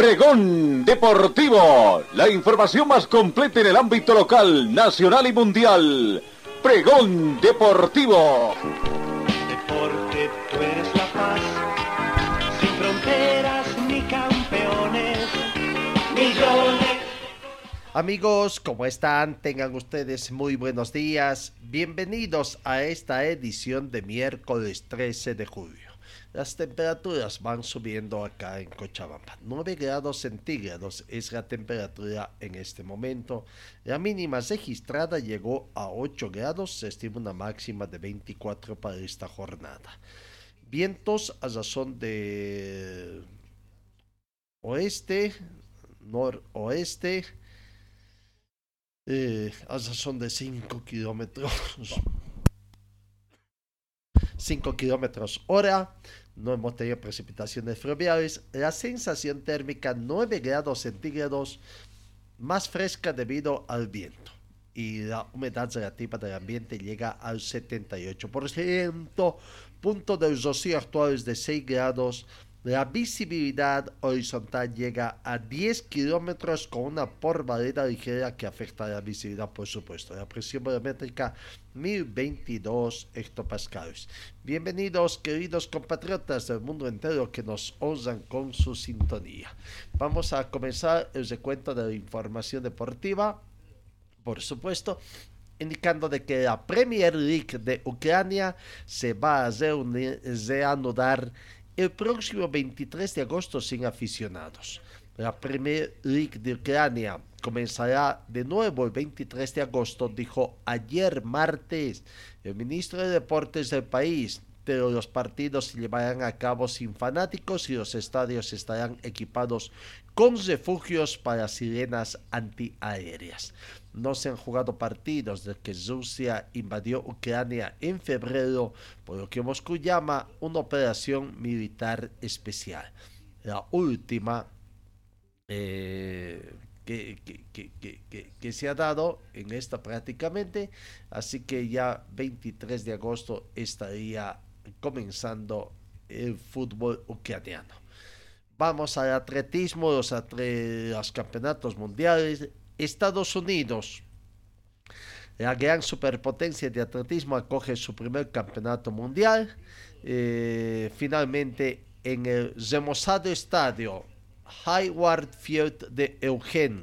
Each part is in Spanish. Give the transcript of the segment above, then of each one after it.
Pregón Deportivo, la información más completa en el ámbito local, nacional y mundial. Pregón Deportivo. Deporte, tú eres la paz, sin fronteras ni campeones, millones. Amigos, ¿cómo están? Tengan ustedes muy buenos días. Bienvenidos a esta edición de miércoles 13 de julio. Las temperaturas van subiendo acá en Cochabamba. 9 grados centígrados es la temperatura en este momento. La mínima registrada llegó a 8 grados. Se estima una máxima de 24 para esta jornada. Vientos a razón de oeste, noroeste, eh, a razón de 5 kilómetros 5 kilómetros hora. No hemos tenido precipitaciones fluviales. La sensación térmica 9 grados centígrados, más fresca debido al viento. Y la humedad relativa del ambiente llega al 78%. Punto de rocío actual es de 6 grados. La visibilidad horizontal llega a 10 kilómetros con una porvalera ligera que afecta a la visibilidad, por supuesto. La presión barométrica 1022 hectopascales. Bienvenidos, queridos compatriotas del mundo entero que nos honran con su sintonía. Vamos a comenzar el recuento de la información deportiva, por supuesto indicando de que la Premier League de Ucrania se va a reanudar el próximo 23 de agosto sin aficionados. La Premier League de Ucrania comenzará de nuevo el 23 de agosto, dijo ayer martes el ministro de Deportes del país, pero los partidos se llevarán a cabo sin fanáticos y los estadios estarán equipados con refugios para sirenas antiaéreas. No se han jugado partidos desde que Rusia invadió Ucrania en febrero, por lo que Moscú llama una operación militar especial. La última eh, que, se ha dado en esta prácticamente, así que ya 23 de agosto estaría comenzando el fútbol ucraniano. Vamos al atletismo, los, los campeonatos mundiales. Estados Unidos, la gran superpotencia de atletismo, acoge su primer campeonato mundial. Eh, finalmente, en el remozado estadio Hayward Field de Eugene,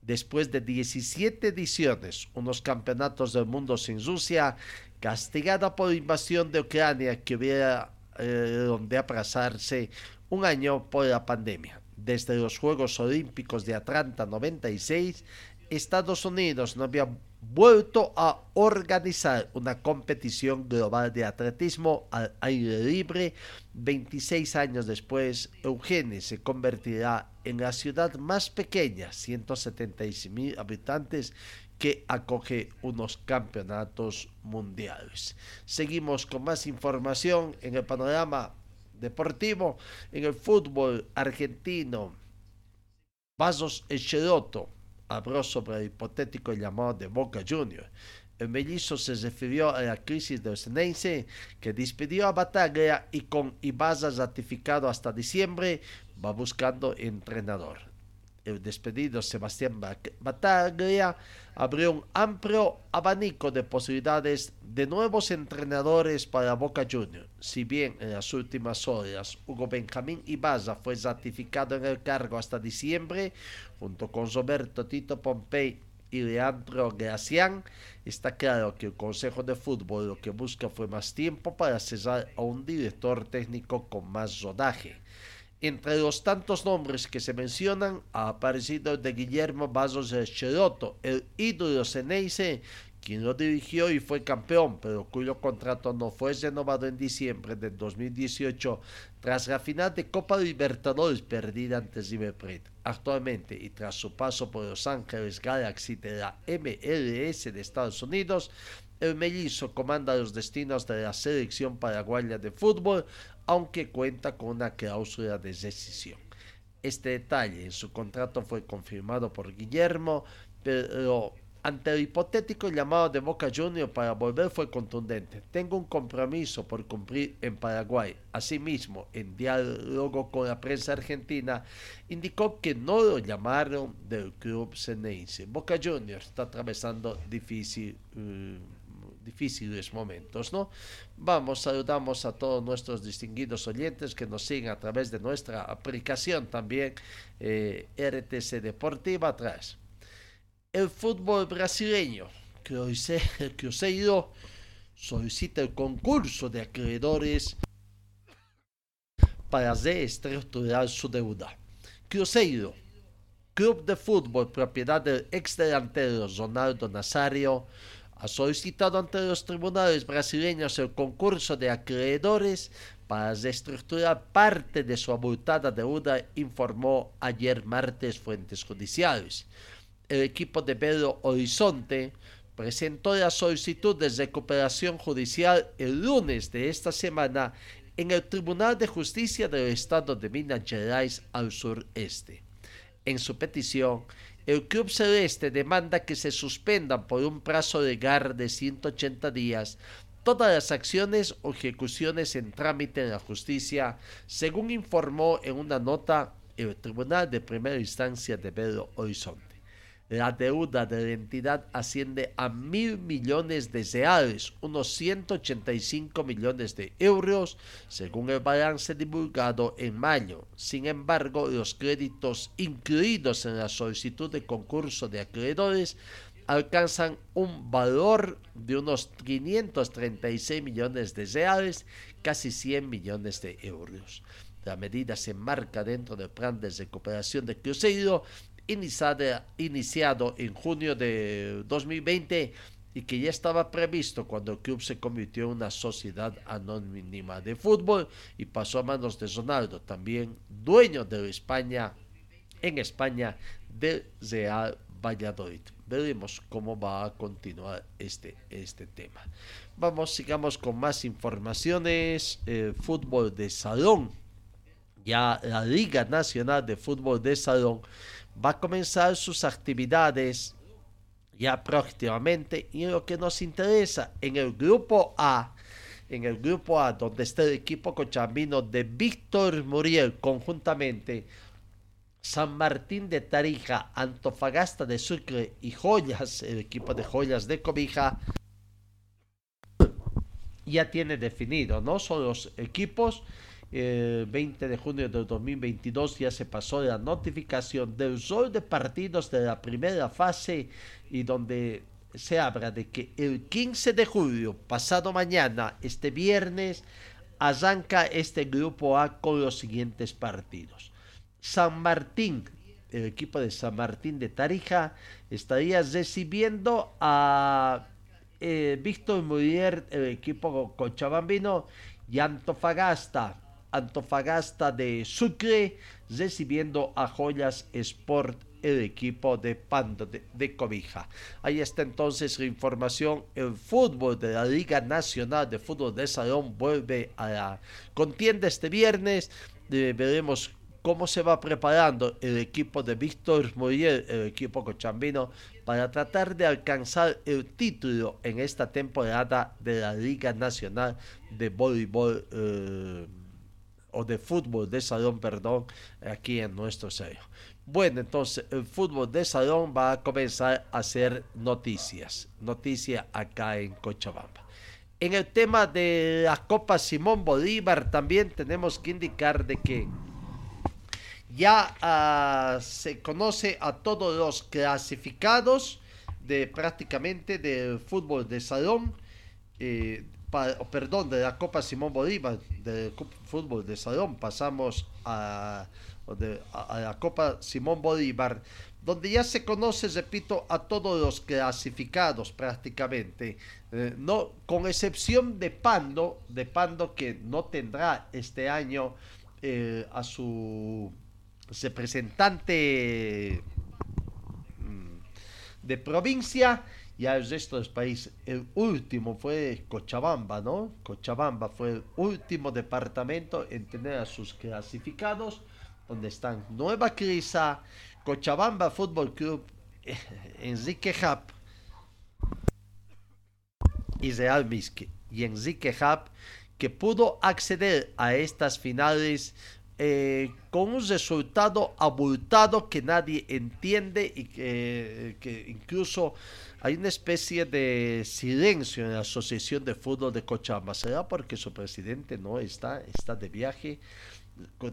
después de 17 ediciones, unos campeonatos del mundo sin Rusia, castigada por la invasión de Ucrania que hubiera eh, donde aplazarse un año por la pandemia. Desde los Juegos Olímpicos de Atlanta 96, Estados Unidos no había vuelto a organizar una competición global de atletismo al aire libre. 26 años después, Eugene se convertirá en la ciudad más pequeña, 176 mil habitantes, que acoge unos campeonatos mundiales. Seguimos con más información en el panorama deportivo, en el fútbol argentino. Vasos Echeroto habló sobre el hipotético llamado de Boca Juniors. El mellizo se refirió a la crisis del Senense, que despidió a Bataglia y con Ibaza ratificado hasta diciembre, va buscando entrenador. El despedido Sebastián Bataglia abrió un amplio abanico de posibilidades de nuevos entrenadores para Boca Juniors. Si bien en las últimas horas Hugo Benjamín Ibaza fue ratificado en el cargo hasta diciembre, junto con Roberto Tito Pompey y Leandro Gracián, está claro que el Consejo de Fútbol lo que busca fue más tiempo para cesar a un director técnico con más rodaje. Entre los tantos nombres que se mencionan ha aparecido el de Guillermo Vasos Cheroto, el ídolo Ceneice, quien lo dirigió y fue campeón, pero cuyo contrato no fue renovado en diciembre del 2018 tras la final de Copa Libertadores perdida ante River Plate. Actualmente y tras su paso por Los Ángeles Galaxy de la MLS de Estados Unidos, el mellizo comanda los destinos de la selección paraguaya de fútbol, aunque cuenta con una cláusula de decisión. Este detalle en su contrato fue confirmado por Guillermo, pero ante el hipotético llamado de Boca Junior para volver fue contundente. Tengo un compromiso por cumplir en Paraguay. Asimismo, en diálogo con la prensa argentina, indicó que no lo llamaron del club Ceneice. Boca Junior está atravesando difícil, uh, difíciles momentos, ¿no? Vamos, saludamos a todos nuestros distinguidos oyentes que nos siguen a través de nuestra aplicación también, eh, RTC Deportiva atrás el fútbol brasileño. El Cruzeiro solicita el concurso de acreedores para reestructurar su deuda. Cruzeiro, club de fútbol propiedad del ex delantero Ronaldo Nazario, ha solicitado ante los tribunales brasileños el concurso de acreedores para reestructurar parte de su abultada deuda, informó ayer martes fuentes judiciales el equipo de Belo Horizonte presentó la solicitud de recuperación judicial el lunes de esta semana en el Tribunal de Justicia del Estado de Minas Gerais al sureste. En su petición, el Club Celeste demanda que se suspendan por un plazo legal de 180 días todas las acciones o ejecuciones en trámite en la justicia, según informó en una nota el Tribunal de Primera Instancia de Belo Horizonte. La deuda de la entidad asciende a mil millones de reales, unos 185 millones de euros, según el balance divulgado en mayo. Sin embargo, los créditos incluidos en la solicitud de concurso de acreedores alcanzan un valor de unos 536 millones de reales, casi 100 millones de euros. La medida se enmarca dentro del plan de recuperación de Cruzeiro iniciado en junio de 2020 y que ya estaba previsto cuando el club se convirtió en una sociedad anónima de fútbol y pasó a manos de Ronaldo, también dueño de España, en España, del Real Valladolid. Veremos cómo va a continuar este, este tema. Vamos, sigamos con más informaciones. fútbol de salón. Ya la Liga Nacional de Fútbol de Salón va a comenzar sus actividades ya próximamente y lo que nos interesa en el grupo A en el grupo A donde está el equipo cochambino de Víctor Muriel conjuntamente San Martín de Tarija, Antofagasta de Sucre y Joyas, el equipo de Joyas de Cobija, ya tiene definido, ¿no? Son los equipos el 20 de junio del 2022 ya se pasó la notificación del rol de partidos de la primera fase y donde se habla de que el 15 de julio, pasado mañana, este viernes, arranca este grupo A con los siguientes partidos. San Martín, el equipo de San Martín de Tarija, estaría recibiendo a eh, Víctor Murier, el equipo cochabambino, y Antofagasta, Antofagasta de Sucre recibiendo a Joyas Sport el equipo de Pando de, Cobija. Ahí está entonces la información. El fútbol de la Liga Nacional de Fútbol de Salón vuelve a la contienda este viernes. Eh, veremos cómo se va preparando el equipo de Víctor Muriel, el equipo cochambino, para tratar de alcanzar el título en esta temporada de la Liga Nacional de Voleibol. Eh, o de fútbol de salón, perdón, aquí en nuestro sello. Bueno, entonces el fútbol de salón va a comenzar a hacer noticias, noticia acá en Cochabamba. En el tema de la Copa Simón Bolívar también tenemos que indicar de que ya ah, se conoce a todos los clasificados de prácticamente del fútbol de salón eh, perdón, de la Copa Simón Bolívar, del fútbol de salón, pasamos a, a, la Copa Simón Bolívar, donde ya se conoce, repito, a todos los clasificados prácticamente, eh, no, con excepción de Pando, de Pando que no tendrá este año eh, a su representante mm, de provincia y al resto del país. El último fue Cochabamba, ¿no? Cochabamba fue el último departamento en tener a sus clasificados, donde están Nueva Crisa, Cochabamba Fútbol Club, eh, Enrique Hap y Real Misque. Y Enrique Hap que pudo acceder a estas finales eh, con un resultado abultado que nadie entiende y que, que, incluso hay una especie de silencio en la Asociación de Fútbol de Cochabamba. ¿Será porque su presidente no está, está de viaje?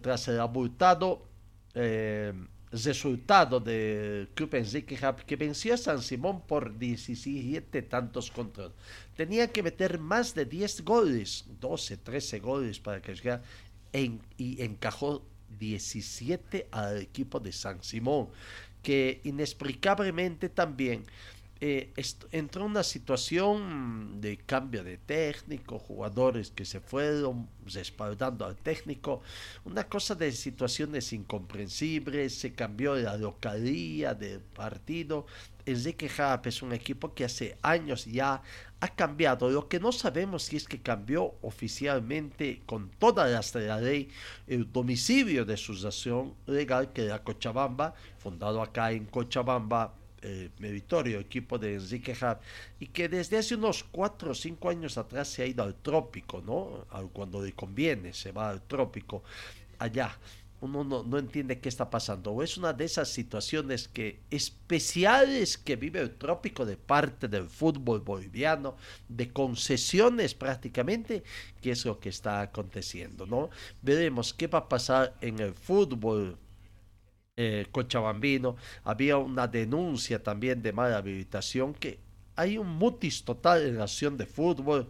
Tras el abultado eh, resultado del Club Enrique que venció a San Simón por 17 tantos contra. Tenía que meter más de 10 goles, 12, 13 goles para que llegara y encajó 17 al equipo de San Simón, que inexplicablemente también eh, entró una situación de cambio de técnico, jugadores que se fueron respaldando al técnico, una cosa de situaciones incomprensibles, se cambió la localía del partido. Enrique Jarap es un equipo que hace años ya ha cambiado. Lo que no sabemos si es que cambió oficialmente con todas las de la ley el domicilio de su asociación legal que era Cochabamba, fundado acá en Cochabamba eh, meritorio equipo de Enrique Hart y que desde hace unos 4 o 5 años atrás se ha ido al trópico, ¿no? Cuando le conviene, se va al trópico allá. Uno no, no entiende qué está pasando. O es una de esas situaciones que especiales que vive el trópico de parte del fútbol boliviano, de concesiones prácticamente, que es lo que está aconteciendo, ¿no? Veremos qué va a pasar en el fútbol eh, cochabambino, había una denuncia también de mala habilitación, que hay un mutis total en la acción de fútbol.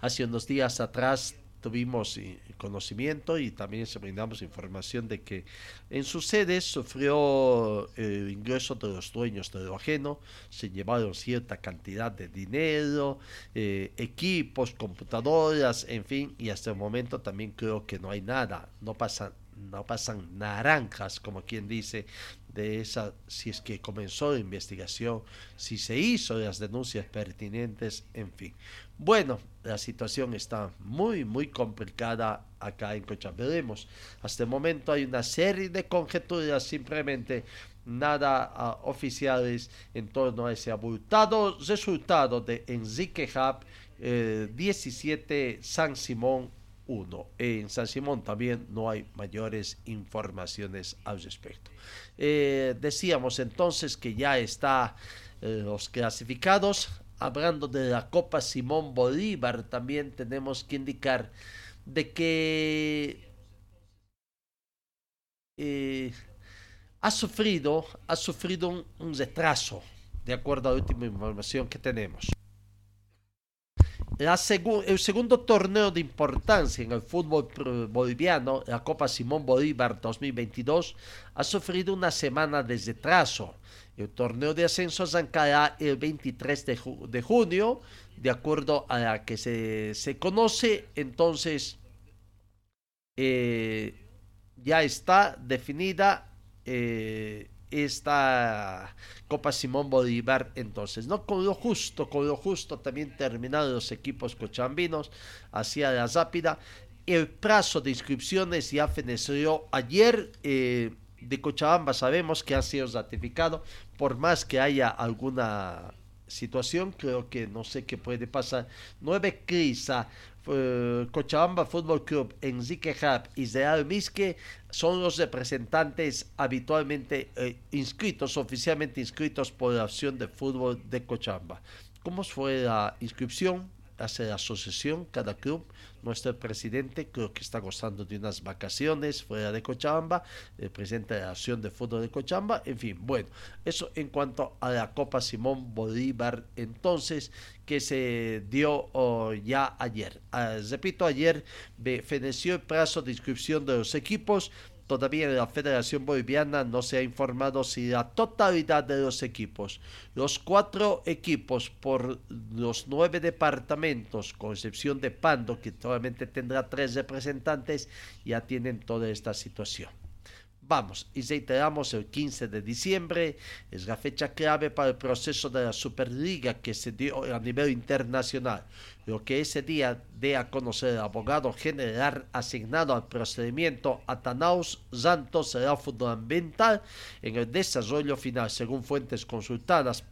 Hace unos días atrás tuvimos eh, conocimiento y también se brindamos información de que en sus sedes sufrió el ingreso de los dueños de lo ajeno, se llevaron cierta cantidad de dinero, eh, equipos, computadoras, en fin, y hasta el momento también creo que no hay nada, no pasa no pasan naranjas, como quien dice, de esa, si es que comenzó la investigación, si se hizo las denuncias pertinentes, en fin. Bueno, la situación está muy, muy complicada acá en Cochabamba. Veremos. Hasta el momento hay una serie de conjeturas, simplemente nada uh, oficiales en torno a ese abultado resultado de Enrique Hub eh, 17 San Simón 1. En San Simón también no hay mayores informaciones al respecto. Eh, decíamos entonces que ya está eh, los clasificados. Hablando de la Copa Simón Bolívar, también tenemos que indicar de que eh, ha sufrido, ha sufrido un, un retraso, de acuerdo a la última información que tenemos. La segu el segundo torneo de importancia en el fútbol boliviano, la Copa Simón Bolívar 2022, ha sufrido una semana de retraso. El torneo de ascenso arrancará el 23 de, ju de junio, de acuerdo a la que se, se conoce. Entonces, eh, ya está definida eh, esta Copa Simón Bolívar entonces, ¿no? Con lo justo, con lo justo también terminaron los equipos cochambinos hacia la rápida. El plazo de inscripciones ya feneció ayer. Eh, de Cochabamba sabemos que ha sido ratificado, por más que haya alguna situación, creo que no sé qué puede pasar. Nueve Crisa, uh, Cochabamba Fútbol Club, Enrique Hub y Real Misque son los representantes habitualmente eh, inscritos, oficialmente inscritos por la opción de fútbol de Cochabamba. ¿Cómo fue la inscripción? Hace la asociación, cada club. Nuestro presidente creo que está gozando de unas vacaciones fuera de Cochabamba, el presidente de la Asociación de Fútbol de Cochabamba, en fin, bueno, eso en cuanto a la Copa Simón Bolívar, entonces, que se dio oh, ya ayer. Ah, repito, ayer feneció el plazo de inscripción de los equipos todavía la Federación Boliviana no se ha informado si la totalidad de los equipos, los cuatro equipos por los nueve departamentos, con excepción de Pando, que solamente tendrá tres representantes, ya tienen toda esta situación. Vamos, y reiteramos el 15 de diciembre, es la fecha clave para el proceso de la Superliga que se dio a nivel internacional. Lo que ese día dé a conocer el abogado general asignado al procedimiento Atanaus Santos será fundamental en el desarrollo final, según fuentes consultadas.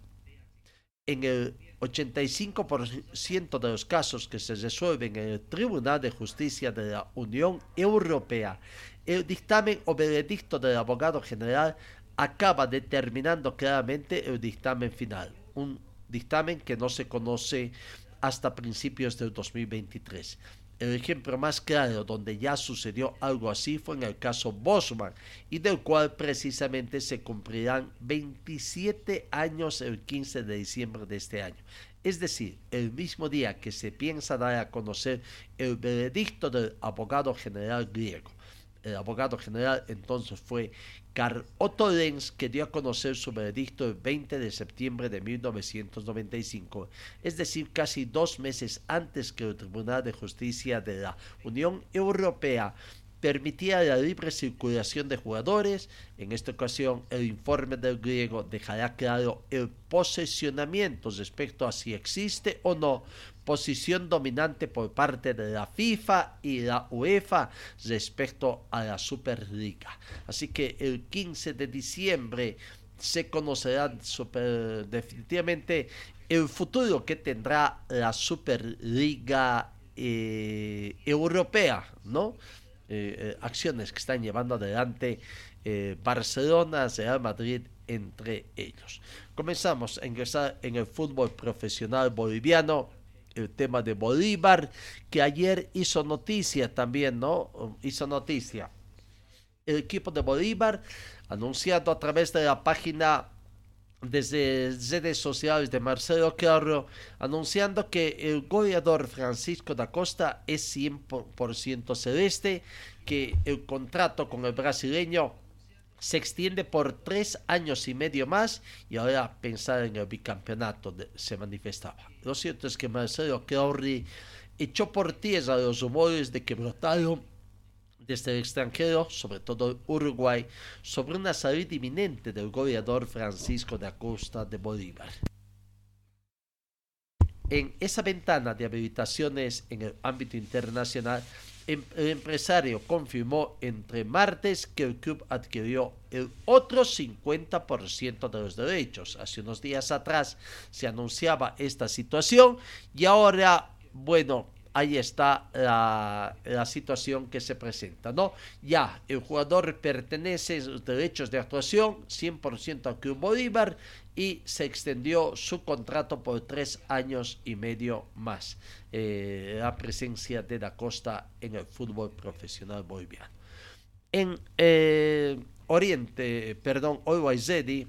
En el 85% de los casos que se resuelven en el Tribunal de Justicia de la Unión Europea el dictamen o veredicto del abogado general acaba determinando claramente el dictamen final, un dictamen que no se conoce hasta principios del 2023. El ejemplo más claro donde ya sucedió algo así fue en el caso Bosman y del cual precisamente se cumplirán 27 años el 15 de diciembre de este año. Es decir, el mismo día que se piensa dar a conocer el veredicto del abogado general griego el abogado general entonces fue Carl Otto Lenz, que dio a conocer su veredicto el 20 de septiembre de 1995, es decir, casi dos meses antes que el Tribunal de Justicia de la Unión Europea permitía la libre circulación de jugadores. En esta ocasión, el informe del griego dejará claro el posicionamiento respecto a si existe o no posición dominante por parte de la FIFA y la UEFA respecto a la Superliga. Así que el 15 de diciembre se conocerá definitivamente el futuro que tendrá la Superliga eh, Europea, ¿no? Eh, eh, acciones que están llevando adelante Barcelona, Real Madrid, entre ellos. Comenzamos a ingresar en el fútbol profesional boliviano, el tema de Bolívar, que ayer hizo noticia también, ¿no? Hizo noticia. El equipo de Bolívar, anunciado a través de la página desde redes sociales de Marcelo Carro anunciando que el goleador Francisco da Costa es 100% celeste, que el contrato con el brasileño se extiende por tres años y medio más y ahora pensar en el bicampeonato se manifestaba. Lo cierto es que Marcelo Clary echó por tierra los rumores de que brotaron desde el extranjero, sobre todo Uruguay, sobre una salida inminente del goleador Francisco de Acosta de Bolívar. En esa ventana de habilitaciones en el ámbito internacional, el empresario confirmó entre martes que el club adquirió el otro 50% de los derechos. Hace unos días atrás se anunciaba esta situación y ahora, bueno, ahí está la, situación que se presenta, ¿no? Ya, el jugador pertenece a los derechos de actuación 100% al Club Bolívar y se extendió su contrato por tres años y medio más. Eh, la presencia de Da Costa en el fútbol profesional boliviano. En eh, Oriente, perdón, hoy Zedi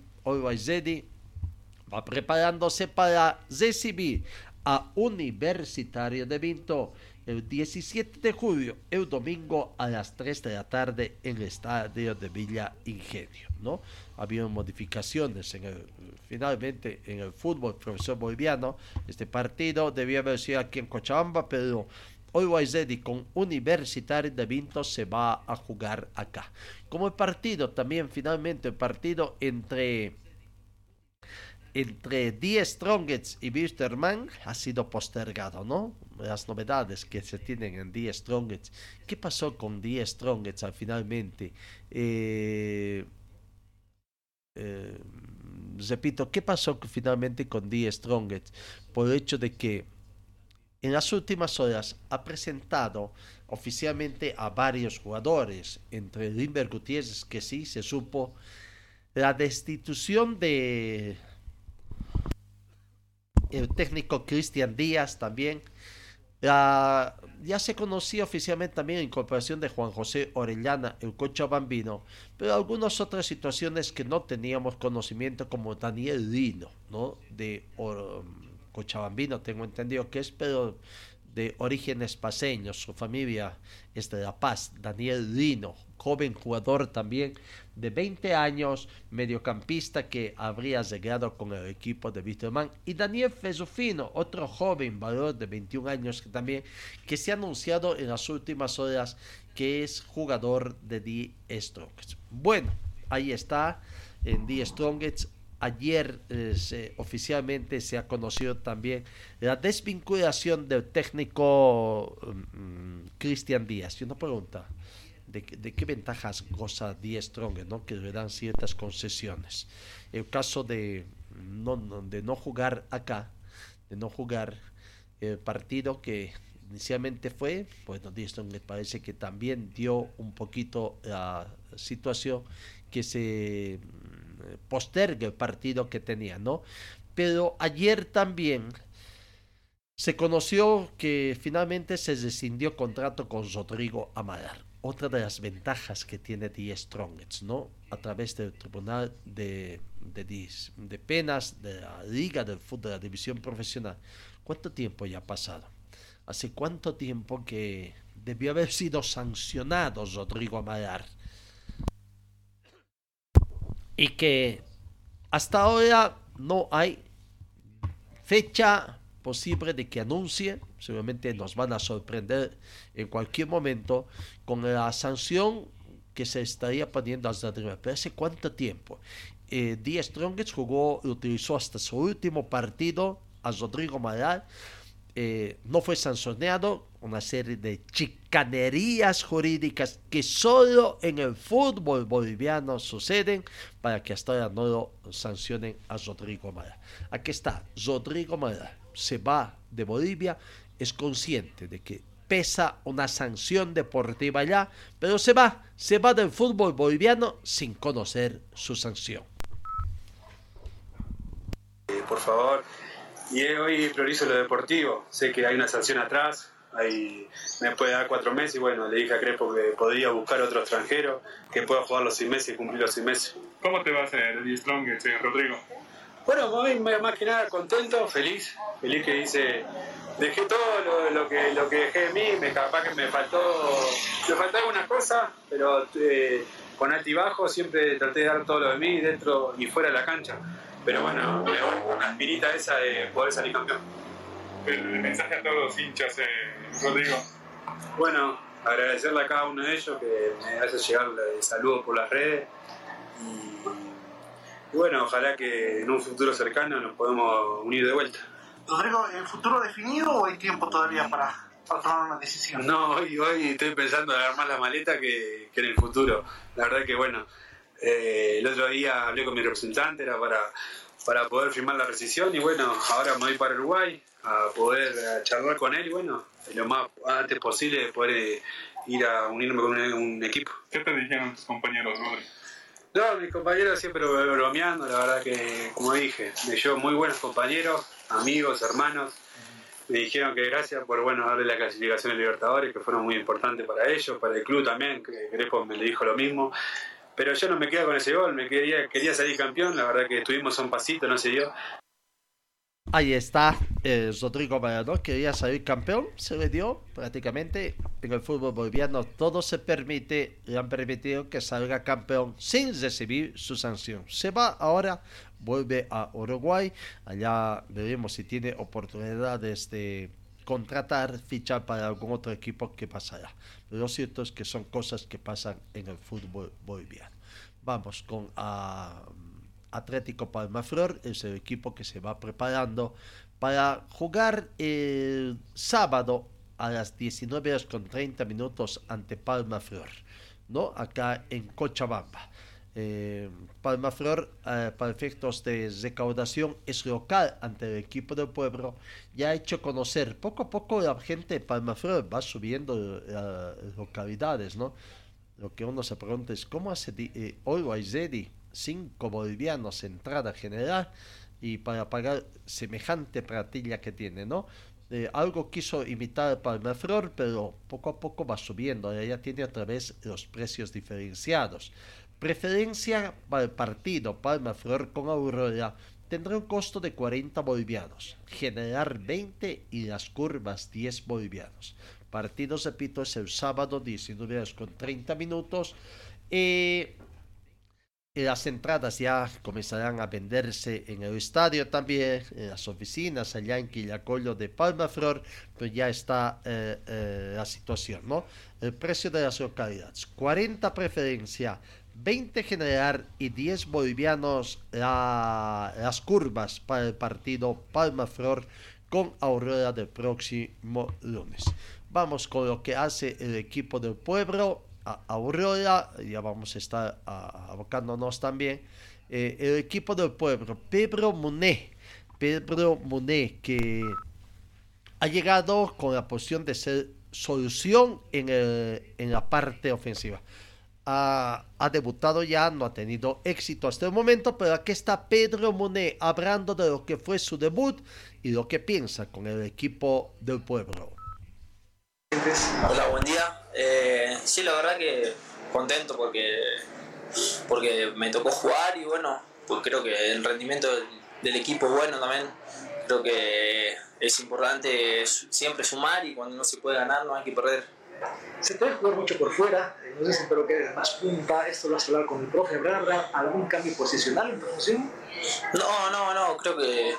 va preparándose para recibir a Universitario de Vinto el 17 de julio, el domingo a las 3 de la tarde en el estadio de Villa Ingenio. ¿no? Había modificaciones en el, finalmente en el fútbol profesor boliviano. Este partido debía haber sido aquí en Cochabamba, pero hoy Guayzedi con Universitario de Vinto se va a jugar acá. Como el partido también finalmente el partido entre entre Die Strongets y Wisterman ha sido postergado, ¿no? Las novedades que se tienen en Die Strongets. ¿Qué pasó con Die Strongets al finalmente? Eh, eh, repito, ¿qué pasó finalmente con Die Strongets? Por el hecho de que en las últimas horas ha presentado oficialmente a varios jugadores, entre Limber Gutiérrez, que sí se supo, la destitución de el técnico Cristian Díaz también. ya se conocía oficialmente también la incorporación de Juan José Orellana, el Cochabambino, pero algunas otras situaciones que no teníamos conocimiento, como Daniel Lino, ¿no? De Cochabambino, tengo entendido que es, pero de orígenes paseños, su familia es de La Paz, Daniel Lino, joven jugador también de 20 años, mediocampista que habría llegado con el equipo de Wisterman. Y Daniel Fesufino, otro joven valor de 21 años que también, que se ha anunciado en las últimas horas que es jugador de The Strongest. Bueno, ahí está en The Strongest. Ayer eh, oficialmente se ha conocido también la desvinculación del técnico mm, Cristian Díaz. Y una pregunta, ¿de, qué ventajas goza Die Strong, ¿no? que le dan ciertas concesiones? El caso de no, de no jugar acá, de no jugar el partido que inicialmente fue, bueno, Die Strong me parece que también dio un poquito la situación que se postergue el partido que tenía, ¿no? Pero ayer también se conoció que finalmente se rescindió contrato con Rodrigo Amaral. Otra de las ventajas que tiene The Strongest, ¿no? A través del Tribunal de, de, de Penas de la Liga del Fútbol de la División Profesional. ¿Cuánto tiempo ya ha pasado? ¿Hace cuánto tiempo que debió haber sido sancionado Rodrigo Amaral? y que hasta ahora no hay fecha posible de que anuncie, seguramente nos van a sorprender en cualquier momento con la sanción que se estaría poniendo hasta arriba. Pero hace cuánto tiempo? Eh, Díaz Strongest jugó, utilizó hasta su último partido a Rodrigo Maral eh, no fue sancionado, una serie de chicanerías jurídicas que solo en el fútbol boliviano suceden para que hasta ahora no lo sancionen a Rodrigo Mara. Aquí está, Rodrigo Mara se va de Bolivia, es consciente de que pesa una sanción deportiva allá, pero se va, se va del fútbol boliviano sin conocer su sanción. Eh, por favor, y hoy priorizo lo deportivo. Sé que hay una sanción atrás, ahí me puede dar cuatro meses y bueno, le dije a Crespo que podría buscar otro extranjero que pueda jugar los seis meses y cumplir los seis meses. ¿Cómo te va a hacer el Strong, señor Rodrigo? Bueno, hoy más que nada contento, feliz, feliz que hice, dejé todo lo, que, lo que dejé de mí, me capaz que me faltó, me faltó algunas cosas, pero eh, con altibajo siempre traté de dar todo lo de mí dentro y fuera de la cancha. Pero bueno, con la esa de poder salir campeón. El mensaje a todos los hinchas, eh, Rodrigo. Bueno, agradecerle a cada uno de ellos que me hace llegar el saludo por las redes. Y, bueno, ojalá que en un futuro cercano nos podamos unir de vuelta. Rodrigo, ¿el futuro definido o hay tiempo todavía para, tomar una decisión? No, hoy, hoy estoy pensando en armar la maleta que, que en el futuro. La verdad que bueno eh, el otro día hablé con mi representante, era para, para poder firmar la rescisión y bueno, ahora me voy para Uruguay a poder charlar con él y bueno, lo más antes posible poder eh, ir a unirme con un, equipo. ¿Qué te dijeron tus compañeros, Rodri? No, mis compañeros siempre bromeando, la verdad que, como dije, me llevo muy buenos compañeros, amigos, hermanos. Me dijeron que gracias por bueno darle la clasificación de Libertadores, que fueron muy importantes para ellos, para el club también, que Grepo me dijo lo mismo. Pero yo no me quedo con ese gol, me quería, quería salir campeón, la verdad que estuvimos a un pasito, no se dio. Ahí está eh, Rodrigo Maradona, quería salir campeón, se le dio prácticamente. En el fútbol boliviano todo se permite, le han permitido que salga campeón sin recibir su sanción. Se va ahora, vuelve a Uruguay, allá veremos si tiene oportunidades de contratar, fichar para algún otro equipo que pasará. lo cierto es que son cosas que pasan en el fútbol boliviano. Vamos con ah, Atlético Palmaflor es el equipo que se va preparando para jugar el sábado a las 19 horas con 30 minutos ante Palmaflor, ¿no? Acá en Cochabamba. Eh, Palmaflor, eh, para efectos de recaudación, es local ante el equipo del pueblo y ha hecho conocer. Poco a poco la gente de Palmaflor va subiendo eh, las localidades, ¿no? Lo que uno se pregunta es, ¿cómo hace eh, always? 5 bolivianos entrada general y para pagar semejante platilla que tiene, ¿no? Eh, algo quiso imitar Palmaflor, pero poco a poco va subiendo, ya tiene otra vez los precios diferenciados. Preferencia para el partido Palmaflor con Aurora tendrá un costo de 40 bolivianos, generar 20 y las curvas 10 bolivianos. Partido, repito, es el sábado 19 horas con 30 minutos. Eh, las entradas ya comenzarán a venderse en el estadio también, en las oficinas allá en Quillacollo de Palmaflor, pues ya está eh, eh, la situación, ¿no? El precio de las localidades, 40 preferencia, 20 general y 10 bolivianos la, las curvas para el partido Palmaflor con Aurora del próximo lunes. Vamos con lo que hace el equipo del pueblo Aurora, ya vamos a estar abocándonos también. Eh, el equipo del pueblo, Pedro Muné, Pedro Muné, que ha llegado con la posición de ser solución en, el, en la parte ofensiva. Ha, ha, debutado ya, no ha tenido éxito hasta el momento, pero aquí está Pedro Muné hablando de lo que fue su debut y lo que piensa con el equipo del pueblo. Hola, buen día. Eh, sí, la verdad que contento porque, porque me tocó jugar y bueno, pues creo que el rendimiento del, del equipo es bueno también. Creo que es importante siempre sumar y cuando no se puede ganar no hay que perder. Se puede jugar mucho por fuera, eh, nos dicen pero que eres más punta, esto lo has hablado con el profe, ¿habrá algún cambio posicional en tu función? No, no, no, creo que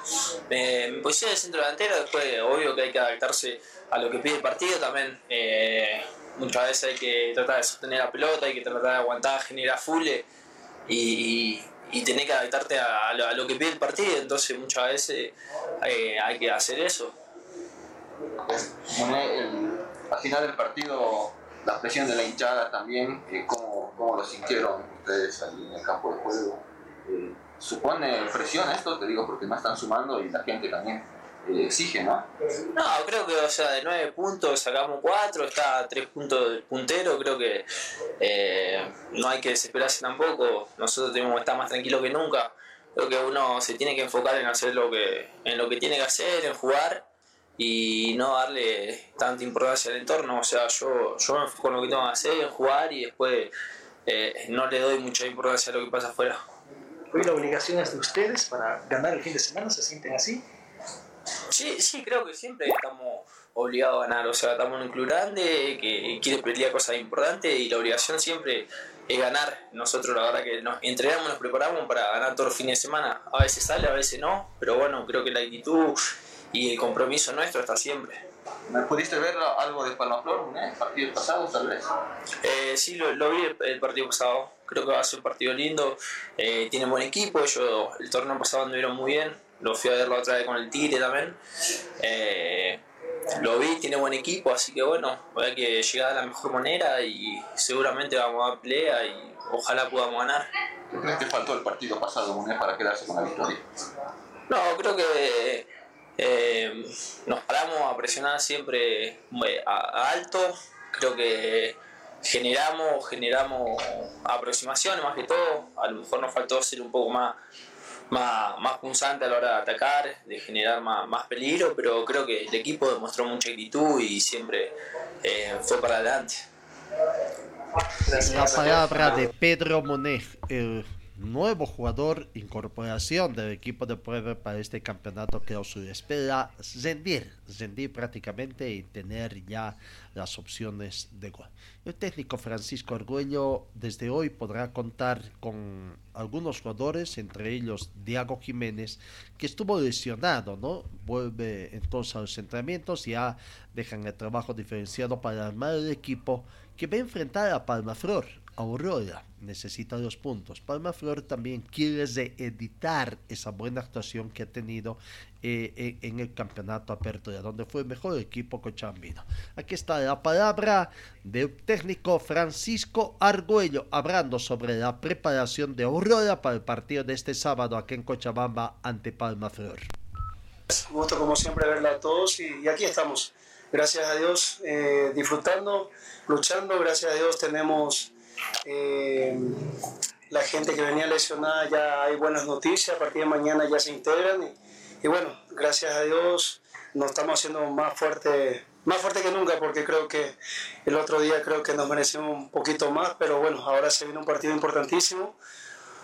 eh, mi posición de centro delantero, después obvio que hay que adaptarse a lo que pide el partido también. Eh, muchas veces hay que tratar de sostener la pelota, hay que tratar de aguantar, generar full y, y tener que adaptarte a, lo que pide el partido, entonces muchas veces eh, hay que hacer eso. El, al final del partido, la presión de la hinchada también, eh, ¿cómo, ¿cómo, lo sintieron ustedes ahí en el campo de juego? Eh, ¿Supone presión esto? Te digo, porque no están sumando y la gente también exige, ¿no? No, creo que, o sea, de nueve puntos sacamos cuatro, está a tres puntos del puntero, creo que eh, no hay que desesperarse tampoco, nosotros tenemos que estar más tranquilos que nunca, creo que uno se tiene que enfocar en hacer lo que, en lo que tiene que hacer, en jugar y no darle tanta importancia al entorno, o sea, yo, yo me enfoco en lo que tengo que hacer, en jugar y después eh, no le doy mucha importancia a lo que pasa afuera. Hoy la obligación es de ustedes para ganar el fin de semana, ¿se sienten así? Sí, sí, creo que siempre estamos obligados a ganar. O sea, estamos en un club grande que quiere pelear cosas importantes y la obligación siempre es ganar. Nosotros, la verdad, que nos entrenamos, nos preparamos para ganar todos los fines de semana. A veces sale, a veces no, pero bueno, creo que la actitud y el compromiso nuestro está siempre. ¿Me pudiste ver algo de Palmaflor, ¿eh? el partido pasado, tal vez? Eh, sí, lo, lo, vi el, el, partido pasado. Creo que va a ser un partido lindo. Eh, tiene buen equipo. Ellos el torneo pasado anduvieron muy bien lo fui a ver la otra vez con el Tigre también. Eh, lo vi, tiene buen equipo, así que bueno, hay que llegar de la mejor manera y seguramente vamos a pelea y ojalá podamos ganar. ¿Qué crees que faltó el partido pasado para quedarse con la victoria? No, creo que eh, nos paramos a presionar siempre eh, a, a alto. Creo que generamos, generamos aproximaciones más que todo. A lo mejor nos faltó ser un poco más más, más punzante a la hora de atacar, de generar más, más peligro, pero creo que el equipo demostró mucha actitud y siempre eh, fue para adelante. La palabra de Pedro Monet, el nuevo jugador, incorporación del equipo de prueba para este campeonato que os espera rendir, rendir prácticamente y tener ya las opciones de gol. El técnico Francisco Argüello desde hoy podrá contar con algunos jugadores, entre ellos Diego Jiménez, que estuvo lesionado, ¿no? Vuelve entonces a los entrenamientos ya dejan el trabajo diferenciado para armar el equipo que va a enfrentar a Palmaflor, Aurora necesita dos puntos. Palma Flor también quiere reeditar esa buena actuación que ha tenido eh, en el campeonato Apertura, donde fue el mejor equipo cochambino. Aquí está la palabra del técnico Francisco Argüello, hablando sobre la preparación de Aurora para el partido de este sábado aquí en Cochabamba ante Palma Flor. Un gusto como siempre verla a todos y, y aquí estamos. Gracias a Dios eh, disfrutando, luchando, gracias a Dios tenemos eh, la gente que venía lesionada ya hay buenas noticias, a partir de mañana ya se integran y, bueno, gracias a Dios nos estamos haciendo más fuerte, más fuerte que nunca porque creo que el otro día creo que nos merecimos un poquito más, pero bueno, ahora se viene un partido importantísimo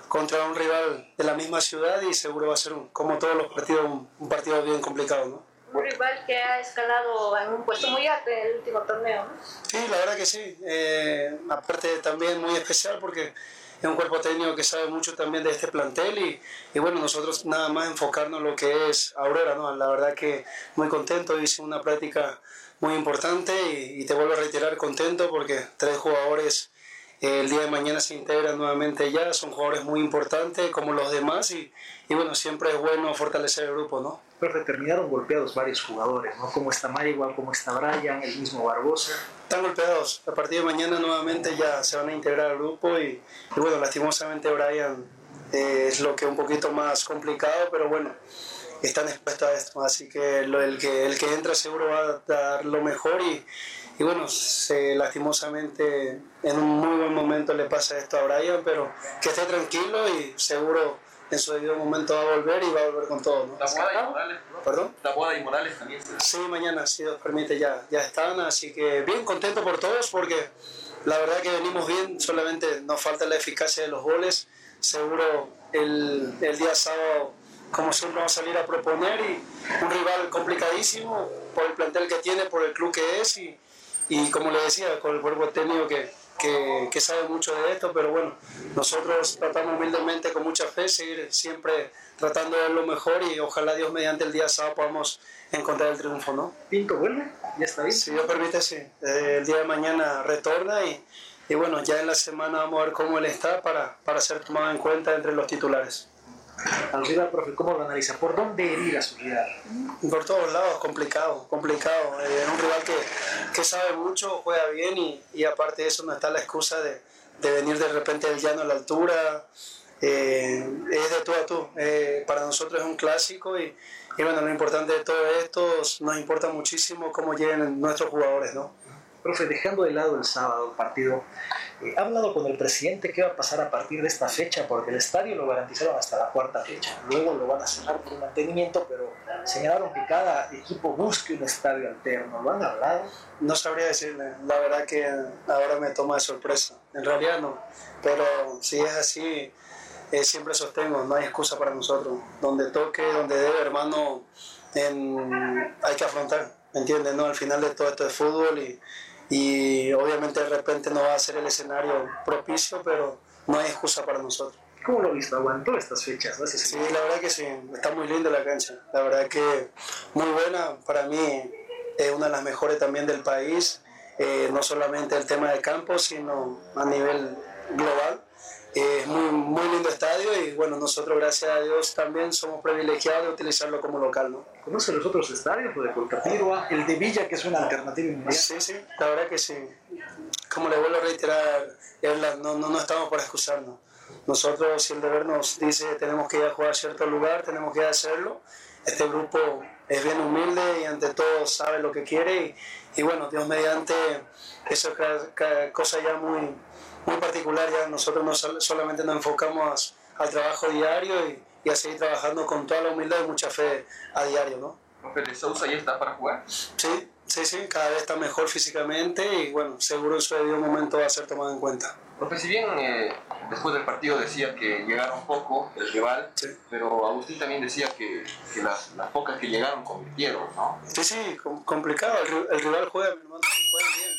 contra un rival de la misma ciudad y seguro va a ser, un, como todos los partidos, un, un partido bien complicado, ¿no? Un rival que ha escalado en un puesto muy alto en el último torneo. Sí, la verdad que sí. Eh, aparte también muy especial porque es un cuerpo técnico que sabe mucho también de este plantel y, y bueno, nosotros nada más enfocarnos en lo que es Aurora, ¿no? La verdad que muy contento, hice una práctica muy importante y, y te vuelvo a reiterar contento porque tres jugadores el día de mañana se integran nuevamente ya, son jugadores muy importantes como los demás y, y bueno, siempre es bueno fortalecer el grupo, ¿no? Pero terminaron golpeados varios jugadores, ¿no? Como está igual como está Brian, el mismo Barbosa. Están golpeados. A partir de mañana nuevamente ya se van a integrar al grupo y, y bueno, lastimosamente Brian eh, es lo que es un poquito más complicado, pero bueno, están expuestos a esto. Así que lo, el, que el que entra seguro va a dar lo mejor y, y bueno, se, lastimosamente en un muy buen momento le pasa esto a Brian, pero que esté tranquilo y seguro en su debido momento va a volver y va a volver con todo. ¿no? Taboada y Morales. ¿Perdón? Taboada y Morales también. Sí, mañana, si Dios permite, ya, ya están. Así que bien contento por todos porque la verdad que venimos bien, solamente nos falta la eficacia de los goles. Seguro el, el día sábado, como siempre, vamos a salir a proponer y un rival complicadísimo por el plantel que tiene, por el club que es y, y como le decía, con el cuerpo técnico que, que, que, sabe mucho de esto, pero bueno, nosotros tratamos humildemente con mucha fe, seguir siempre tratando de lo mejor y ojalá Dios mediante el día sábado podamos encontrar el triunfo, ¿no? ¿Pinto vuelve? ¿Ya está bien? Si Dios permite, sí. Eh, el día de mañana retorna y, y bueno, ya en la semana vamos a ver cómo él está para, para ser tomado en cuenta entre los titulares. Al rival, profe, ¿cómo lo analiza? ¿Por dónde herir a su rival? Por todos lados, complicado, complicado. Eh, es un rival que, que sabe mucho, juega bien y, y, aparte de eso no está la excusa de, de venir de repente del llano a la altura. Eh, es de tú a tú. Eh, para nosotros es un clásico y, y, bueno, lo importante de todo esto, nos importa muchísimo cómo lleguen nuestros jugadores, ¿no? Profe, dejando de lado el sábado el partido, eh, ¿ha hablado con el presidente qué va a pasar a partir de esta fecha? Porque el estadio lo garantizaron hasta la cuarta fecha. Luego lo van a cerrar por mantenimiento, pero señalaron que cada equipo busque un estadio alterno. ¿Lo han hablado? No sabría decirle. La verdad que ahora me toma de sorpresa. En realidad no. Pero si es así, eh, siempre sostengo, no hay excusa para nosotros. Donde toque, donde debe, hermano, en... hay que afrontar. ¿Me entiendes? No? Al final de todo esto es fútbol y y obviamente de repente no va a ser el escenario propicio, pero no hay excusa para nosotros. ¿Cómo lo viste? ¿Aguantó estas fechas? ¿no? Sí, la verdad que sí, está muy linda la cancha, la verdad que muy buena, para mí es una de las mejores también del país, eh, no solamente el tema de campo, sino a nivel global. Es muy, muy lindo estadio y bueno, nosotros gracias a Dios también somos privilegiados de utilizarlo como local. ¿no? ¿Conoce los otros estadios? De Colcatirua, el de Villa, que es una alternativa inmediata. Sí, sí, la verdad que sí. Como le vuelvo a reiterar, no, no, no estamos para excusarnos. Nosotros, si el deber nos dice tenemos que ir a jugar a cierto lugar, tenemos que hacerlo. Este grupo es bien humilde y ante todo sabe lo que quiere y, y bueno, Dios mediante, eso es cosa ya muy muy particular, ya nosotros no solamente nos enfocamos al trabajo diario y, y, a seguir trabajando con toda la humildad y mucha fe a diario, ¿no? ¿Profe de Sousa ya está para jugar? Sí, sí, sí, cada vez está mejor físicamente y bueno, seguro en su debido momento va a ser tomado en cuenta. Profe, si bien eh, después del partido decía que llegaron poco el rival, sí. pero Agustín también decía que, que las, las, pocas que llegaron convirtieron, ¿no? Sí, sí, complicado, el, el rival juega, mi hermano, juega bien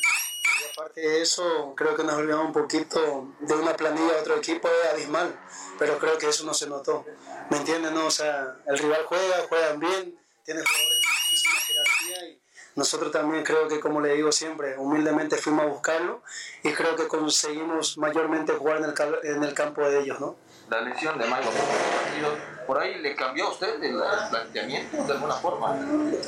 aparte de eso, creo que nos olvidamos un poquito de una planilla de otro equipo abismal, pero creo que eso no se notó. ¿Me entiendes? No? O sea, el rival juega, juegan bien, tiene jugadores de muchísima jerarquía y nosotros también creo que, como le digo siempre, humildemente fuimos a buscarlo y creo que conseguimos mayormente jugar en el, en el campo de ellos, ¿no? La lesión de Mayo ¿por ahí le cambió a usted el, planteamiento de alguna forma?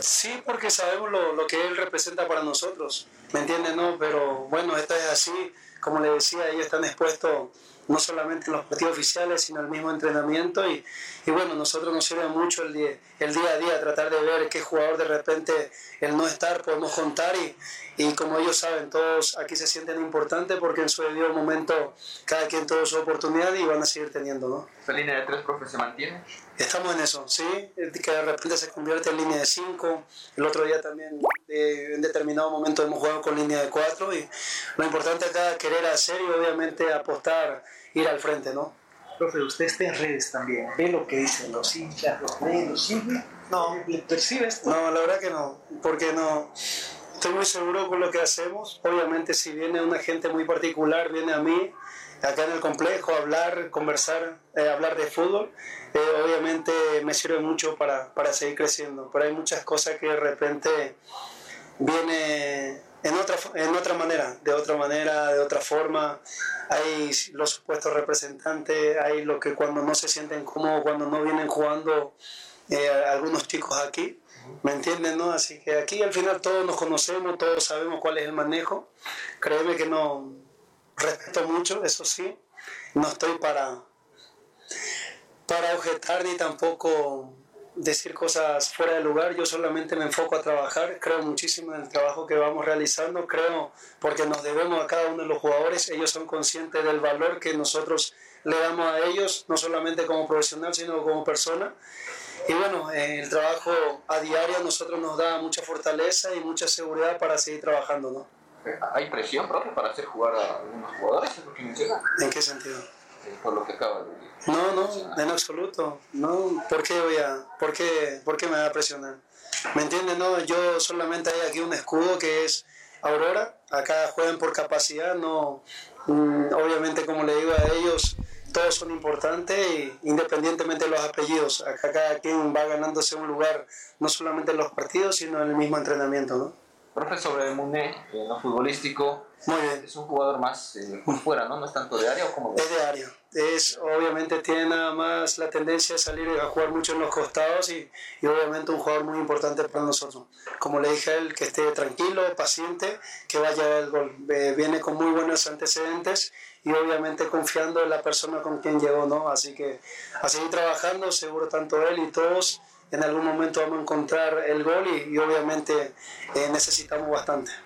Sí, porque sabemos lo, lo, que él representa para nosotros, ¿me entiende? No, pero bueno, esto es así, como le decía, ellos están expuestos no solamente en los partidos oficiales, sino el mismo entrenamiento. Y, y bueno, nosotros nos sirve mucho el día, el día a día tratar de ver qué jugador de repente el no estar podemos contar y, y como ellos saben, todos aquí se sienten importantes porque en su debido momento cada quien tuvo su oportunidad y van a seguir teniendo, ¿no? ¿Esa línea de tres, profe, se mantiene? Estamos en eso, sí, que de repente se convierte en línea de cinco. El otro día también, eh, en determinado momento, hemos jugado con línea de cuatro y lo importante acá es querer hacer y obviamente apostar, ir al frente, ¿no? Profe, usted está en redes también, ve lo que dicen los hinchas, los los sigue. No, ¿Le percibe esto? no, la verdad que no, porque no. Estoy muy seguro con lo que hacemos. Obviamente, si viene una gente muy particular, viene a mí, acá en el complejo, a hablar, conversar, eh, hablar de fútbol, obviamente me sirve mucho para, para seguir creciendo. Pero hay muchas cosas que de repente viene en otra, en otra manera, de otra manera, de otra forma. Hay los supuestos representantes, hay lo que cuando no se sienten cómodos, cuando no vienen jugando eh, algunos chicos aquí, ¿me entienden? No? Así que aquí al final todos nos conocemos, todos sabemos cuál es el manejo. Créeme que no respeto mucho, eso sí, no estoy para, para objetar ni tampoco decir cosas fuera de lugar, yo solamente me enfoco a trabajar, creo muchísimo en el trabajo que vamos realizando, creo porque nos debemos a cada uno de los jugadores, ellos son conscientes del valor que nosotros le damos a ellos, no solamente como profesional, sino como persona. Y bueno, eh, el trabajo a diario a nosotros nos da mucha fortaleza y mucha seguridad para seguir trabajando, ¿no? ¿Hay presión, profe, para hacer jugar a algunos jugadores? ¿En qué sentido? Eh, Por lo que acaba de decir. No, no, en absoluto. No, ¿por qué voy a, por qué, por qué me va a presionar? ¿Me entiendes? No, yo solamente hay aquí un escudo que es Aurora. Acá juegan por capacidad, no, mm, obviamente como le digo a ellos, todos son importantes y independientemente de los apellidos. Acá cada quien va ganándose un lugar, no solamente en los partidos, sino en el mismo entrenamiento, ¿no? Profe, sobre Muné, en lo futbolístico, Es un jugador más eh, fuera, ¿no? No es tanto de área o como. Es de área. Es, obviamente tiene nada más la tendencia de salir a jugar mucho en los costados y, obviamente un jugador muy importante para nosotros. Como le dije a él, que esté tranquilo, paciente, que vaya al gol. Eh, viene con muy buenos antecedentes y obviamente confiando en la persona con quien llegó, ¿no? Así que a seguir trabajando, seguro tanto él y todos en algún momento vamos a encontrar el gol y, y obviamente eh, necesitamos bastante.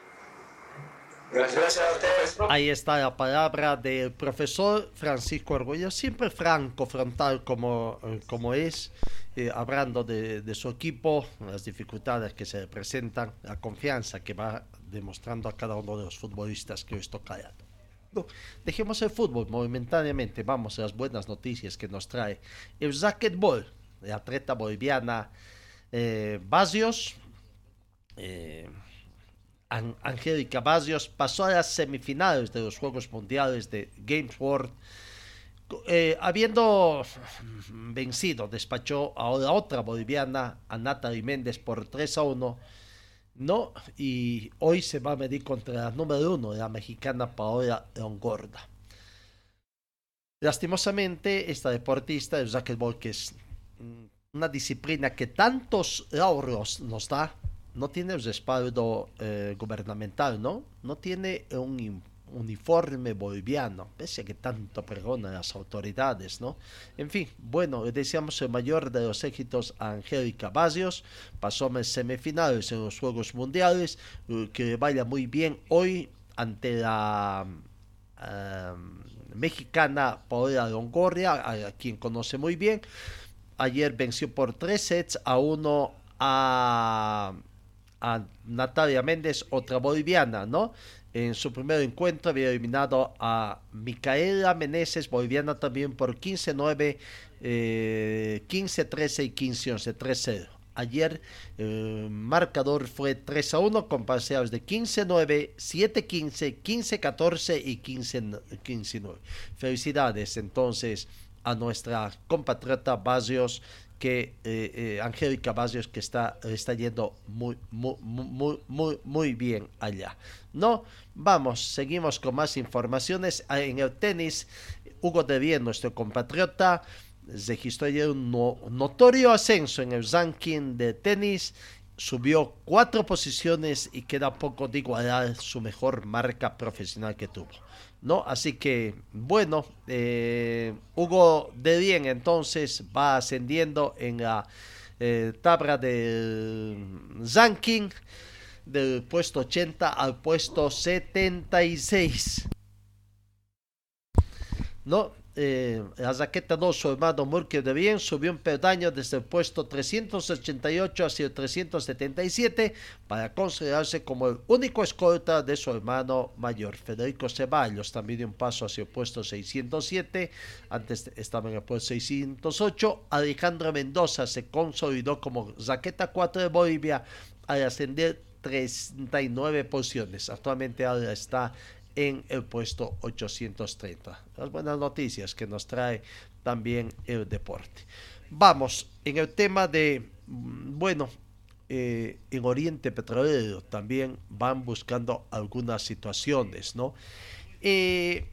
Gracias a ustedes. Ahí está la palabra del profesor Francisco Arguello, siempre franco, frontal como, eh, como es, eh, hablando de, de, su equipo, las dificultades que se le presentan, la confianza que va demostrando a cada uno de los futbolistas que hoy está callando. No, dejemos el fútbol momentáneamente, vamos a las buenas noticias que nos trae el racquetball, la atleta boliviana eh, Basios. Eh, Angélica Basios pasó a las semifinales de los Juegos Mundiales de Games World, eh, habiendo vencido, despachó a otra boliviana, a Natalie Méndez, por 3 a 1. No, y hoy se va a medir contra la número uno, la mexicana Paola Longorda. Lastimosamente, esta deportista, el racquetball, que es una disciplina que tantos lauros nos da, no tiene respaldo eh, gubernamental, ¿no? No tiene un uniforme boliviano, pese a que tanto pregonan las autoridades, ¿no? En fin, bueno, le deseamos el mayor de los éxitos a Angélica Basios, pasó en semifinales en los Juegos Mundiales, que le vaya muy bien hoy ante la uh, mexicana Paola Longoria, a, a quien conoce muy bien. Ayer venció por tres sets a uno a a Natalia Méndez, otra boliviana, ¿no? En su primer encuentro había eliminado a Micaela Meneses, boliviana también por 15-9, eh, 15-13 y 15-11, 3-0. Ayer el eh, marcador fue 3 a 1 con paseos de 15-9, 7-15, 15-14 y 15-9. Felicidades entonces a nuestra compatriota Basios que eh, eh, Angélica que está, está yendo muy, muy, muy, muy, muy bien allá. No, vamos, seguimos con más informaciones. En el tenis, Hugo de Bien, nuestro compatriota, registró un no, notorio ascenso en el ranking de tenis. Subió cuatro posiciones y queda poco de igualar su mejor marca profesional que tuvo. ¿No? Así que, bueno, eh, Hugo de Bien entonces va ascendiendo en la eh, tabla del ranking del puesto 80 al puesto 76. ¿No? eh, la Zaqueta 2, su hermano Murque de Bien, subió un peldaño desde el puesto 388 hacia el 377 para considerarse como el único escolta de su hermano mayor. Federico Ceballos también dio un paso hacia el puesto 607, antes estaba en el puesto 608. Alejandro Mendoza se consolidó como Zaqueta 4 de Bolivia al ascender 39 posiciones. Actualmente ahora está en el puesto 830. Las buenas noticias que nos trae también el deporte. Vamos, en el tema de, mm, bueno, eh, en Oriente Petrolero también van buscando algunas situaciones, ¿no? Eh,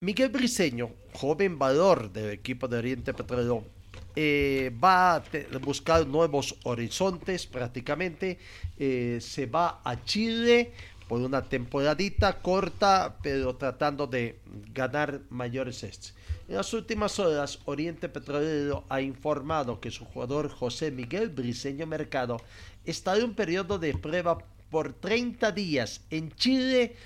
Miguel Briseño, joven valor del equipo de Oriente Petrolero, eh, va a buscar nuevos horizontes prácticamente, se va a Chile por una temporadita corta, pero tratando de ganar mayores sets. En las últimas horas, Oriente Petrolero ha informado que su jugador José Miguel Briseño Mercado está en un periodo de prueba por 30 días en Chile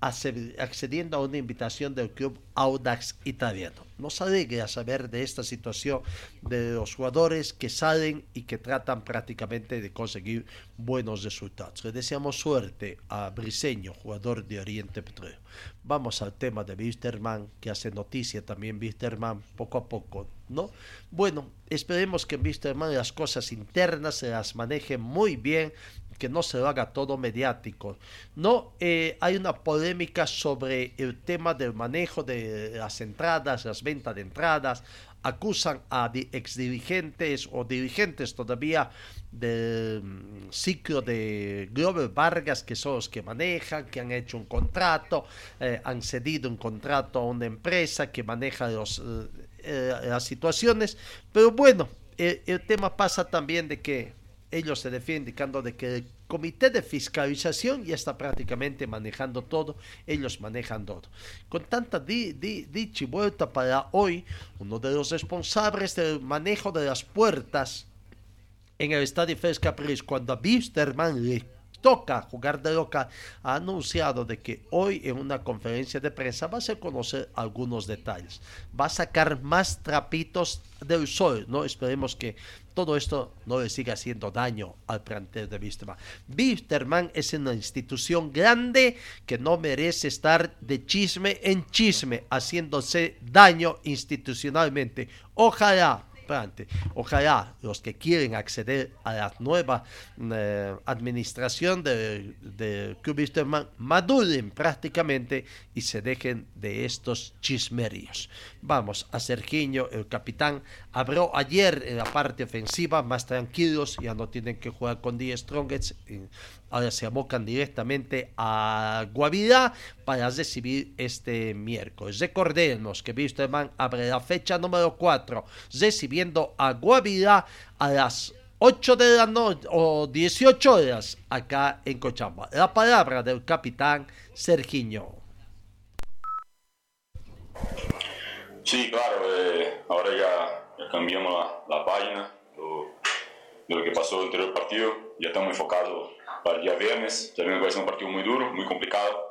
accediendo a una invitación del club Audax italiano. Nos alegra saber de esta situación de los jugadores que salen y que tratan prácticamente de conseguir buenos resultados. Le deseamos suerte a Briseño, jugador de Oriente Petróleo. Vamos al tema de Wisterman, que hace noticia también Wisterman poco a poco, ¿no? Bueno, esperemos que Wisterman las cosas internas se las maneje muy bien que no se lo haga todo mediático. No eh, hay una polémica sobre el tema del manejo de las entradas, las ventas de entradas. Acusan a exdirigentes o dirigentes todavía del ciclo de Glover Vargas, que son los que manejan, que han hecho un contrato, eh, han cedido un contrato a una empresa que maneja los, eh, las situaciones. Pero bueno, el tema pasa también de que ellos se defienden indicando de que el comité de fiscalización ya está prácticamente manejando todo, ellos manejan todo. Con tanta di, dicha y vuelta para hoy, uno de los responsables del manejo de las puertas en el estadio Fes Capriz, cuando a Bisterman le toca jugar de local, ha anunciado de que hoy en una conferencia de prensa va a hacer conocer algunos detalles. Va a sacar más trapitos del sol, ¿no? Esperemos que todo esto no le siga haciendo daño al plantel de Wisterman. Wisterman es una institución grande que no merece estar de chisme en chisme, haciéndose daño institucionalmente. Ojalá Ojalá los que quieren acceder a la nueva eh, administración del de Club maduren prácticamente y se dejen de estos chismeríos. Vamos a Sergiño, el capitán, abrió ayer en la parte ofensiva más tranquilos, ya no tienen que jugar con 10 Strongets ahora se abocan directamente a Guavirá para recibir este miércoles. Recordemos que Wisterman abre la fecha número 4, recibiendo a Guavirá a las 8 de la noche o 18 horas acá en Cochabamba. La palabra del capitán Sergiño. Sí, claro, eh, ahora ya, cambiamos la, página de lo que pasó en el anterior partido, ya estamos enfocados para el día viernes. También va a ser un partido muy duro, muy complicado.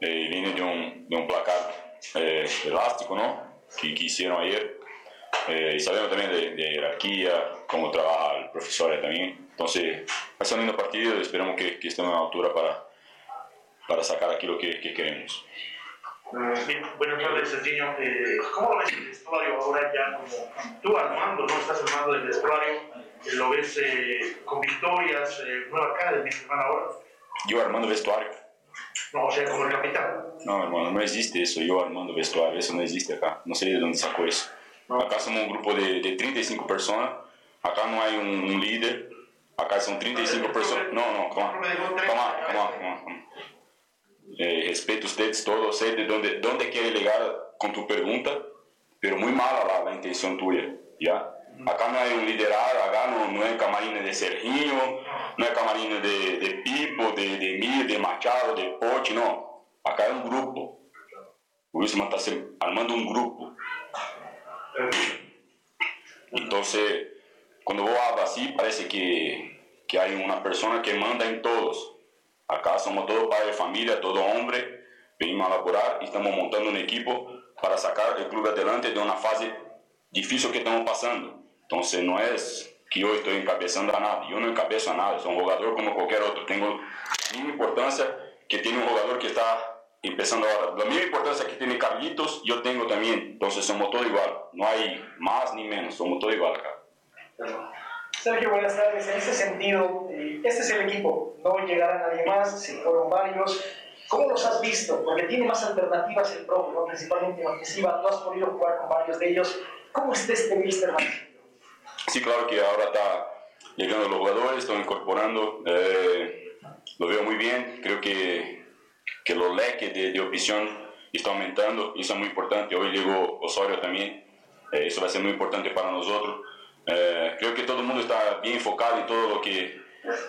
Eh, viene de un, de un placar eh, elástico, ¿no? Que, hicieron ayer. Eh, sabemos también de, de, jerarquía, cómo trabaja el profesor también. Entonces, va a ser un lindo partido y esperamos que, que estemos a la altura para, para sacar aquello que, que queremos. Bien, buenas tardes, Serginho. Eh, ¿Cómo ves el vestuario ahora ya como tú Armando, no estás armando el vestuario? lo ves eh, con victorias, eh, nueva cara de mi hermano ahora. Yo armando vestuario. No, o sea, como el capitán. No, hermano, no existe eso, yo armando vestuario, eso no existe acá. No sé de dónde sacó eso. Acá somos un grupo de, de 35 personas, acá no hay un, un líder, acá son 35 personas. No, no, calma, calma, calma, calma. Eh, a ustedes todos, sé de dónde, dónde quiere llegar con tu pregunta, pero muy mala la, la intención tuya, ¿ya? Acá no hay un liderado, acá no, no hay de Serginho, no hay camarina de, de Pipo, de, de Mir, de Machado, de Poche, no. Acá hay un grupo. Wilson está armando un grupo. Entonces, cuando vos hablas así, parece que, que hay una persona que manda en todos. Acá somos todos padres de familia, todos hombres, venimos a laborar y estamos montando un equipo para sacar el club adelante de una fase difícil que estamos pasando. Entonces no es que yo estoy encabezando a nada, yo no encabezo a nada, soy un jugador como cualquier otro, tengo la misma importancia que tiene un jugador que está empezando ahora, la misma importancia que tiene Carlitos, yo tengo también, entonces somos todos igual, no hay más ni menos, somos todos igual acá. Sergio, buenas tardes. En ese sentido, eh, este es el equipo, no llegará nadie más, se fueron varios. ¿Cómo los has visto? Porque tiene más alternativas el propio, ¿no? principalmente en ofensiva. Tú has podido jugar con varios de ellos. ¿Cómo está este Mister Sí, claro que ahora está llegando los jugadores, están incorporando. Eh, lo veo muy bien. Creo que, que los leques de, de opción están aumentando. Eso es muy importante. Hoy llegó Osorio también. Eh, eso va a ser muy importante para nosotros. Eh, creo que todo el mundo está bien enfocado en todo lo que,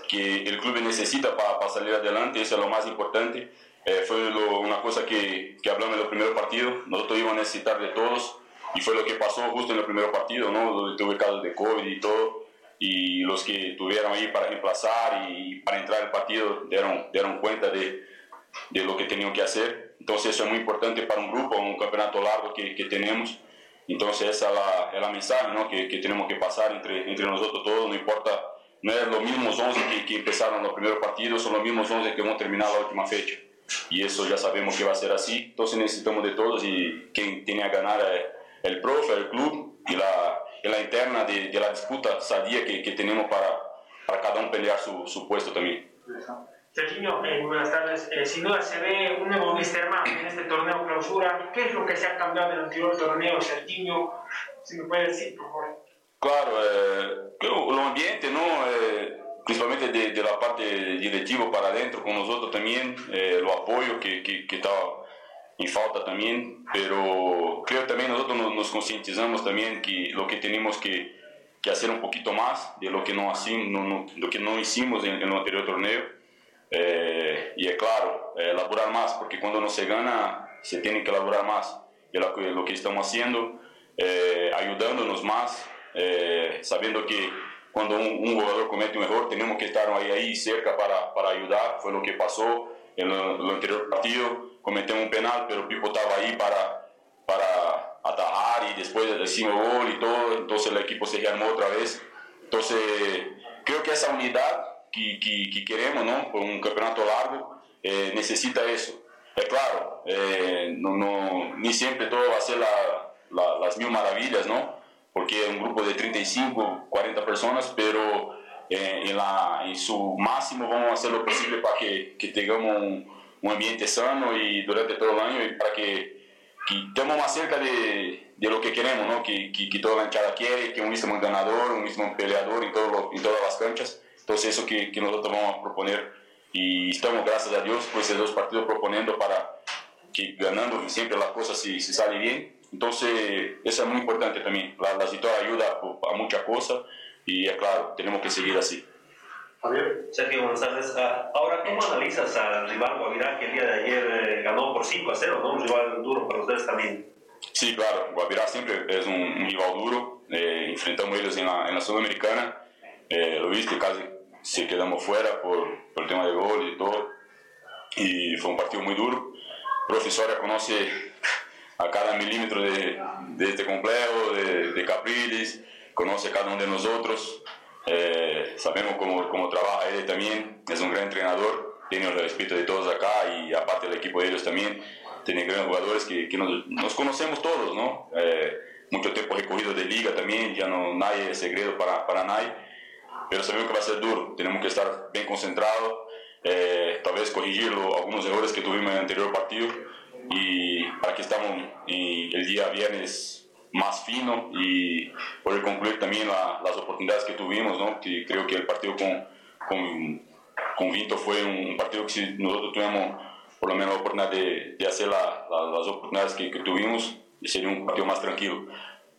que el club necesita para, para salir adelante. Eso es lo más importante. Eh, fue lo, una cosa que, que hablamos en el primer partido. Nosotros íbamos a necesitar de todos y fue lo que pasó justo en el primer partido, ¿no? Donde tuve casos de COVID y todo. Y los que tuvieron ahí para reemplazar y para entrar al partido dieron, dieron cuenta de, de lo que tenían que hacer. Entonces eso es muy importante para un grupo, un campeonato largo que, que tenemos. Entonces esa es la, es la mensaje ¿no? que, que, tenemos que pasar entre, entre nosotros todos, no importa, no es los mismos 11 que, que empezaron los primeros partidos, son los mismos 11 que vamos a terminar la última fecha. Y eso ya sabemos que va a ser así, entonces necesitamos de todos y quien tiene a ganar es el profe, el club y la, y la interna de, de, la disputa sadía que, que tenemos para, para cada uno pelear su, su puesto también. Serginho, eh, buenas tardes. Eh, sin duda se ve un nuevo Misterman en este torneo clausura. ¿Qué es lo que se ha cambiado del anterior torneo, Serginho? Si me puede decir, por favor. Claro, eh, el ambiente, ¿no? Eh, principalmente de, de, la parte directiva para adentro, con nosotros también, eh, lo apoyo que, que, que estaba en falta también, pero creo también nosotros nos, nos concientizamos también que lo que tenemos que, que, hacer un poquito más de lo que no, así, no, no lo que no hicimos en, en el anterior torneo. Eh, y es claro, eh, elaborar más, porque cuando no se gana, se tiene que elaborar más. Y lo, lo que estamos haciendo, eh, ayudándonos más, sabiendo que cuando un, un, jugador comete un error, tenemos que estar ahí, ahí cerca para, para ayudar. Fue lo que pasó en el anterior partido. Cometemos un penal, pero Pipo estaba ahí para, para atajar y después decimos gol y todo. Entonces el equipo se armó otra vez. Entonces creo que esa unidad que, que, que, queremos, ¿no? Por un campeonato largo, eh, necesita eso. Es claro, eh, no, no, ni siempre todo va a ser la, la, las mil maravillas, ¿no? Porque es un grupo de 35, 40 personas, pero eh, en, la, en su máximo vamos a hacer lo posible para que, que tengamos un, un, ambiente sano y durante todo el año y para que, que estemos más cerca de, de lo que queremos, ¿no? Que, que, que toda la hinchada quiere, que un mismo ganador, un mismo peleador en, todo lo, en todas las canchas. Entonces eso que, que, nosotros vamos a proponer y estamos, gracias a Dios, por esos dos partidos proponiendo para que ganando siempre las cosas si, si sale bien. Entonces eso es muy importante también. La, la situación ayuda a, a muchas cosas y es claro, tenemos que seguir así. Javier. Sergio, buenas tardes. Uh, ahora, ¿cómo analizas al rival Guavirá que el día de ayer eh, ganó por 5 a 0? ¿no? Un rival duro para ustedes también. Sí, claro. Guavirá siempre es un, un rival duro. Eh, enfrentamos ellos en la, en la Sudamericana. Eh, lo viste, casi se quedamos fuera por, por, el tema de gol y todo. Y fue un partido muy duro. Profesora conoce a cada milímetro de, de este complejo, de, de, Capriles, conoce a cada uno de nosotros. Eh, sabemos cómo, cómo trabaja él también, es un gran entrenador, tiene el respeto de todos acá y aparte del equipo de ellos también, tiene grandes jugadores que, que nos, nos, conocemos todos, ¿no? Eh, mucho tiempo recogido de liga también, ya no nadie es secreto para, para nadie pero sabemos que va a ser duro, tenemos que estar bien concentrados, eh, tal vez corregir algunos errores que tuvimos en el anterior partido y para que estamos el día viernes más fino y poder concluir también la, las oportunidades que tuvimos, ¿no? creo que el partido con, con, con Vinto fue un partido que si nosotros tuvimos por lo menos la oportunidad de, hacer la, las oportunidades que, que tuvimos, sería un partido más tranquilo.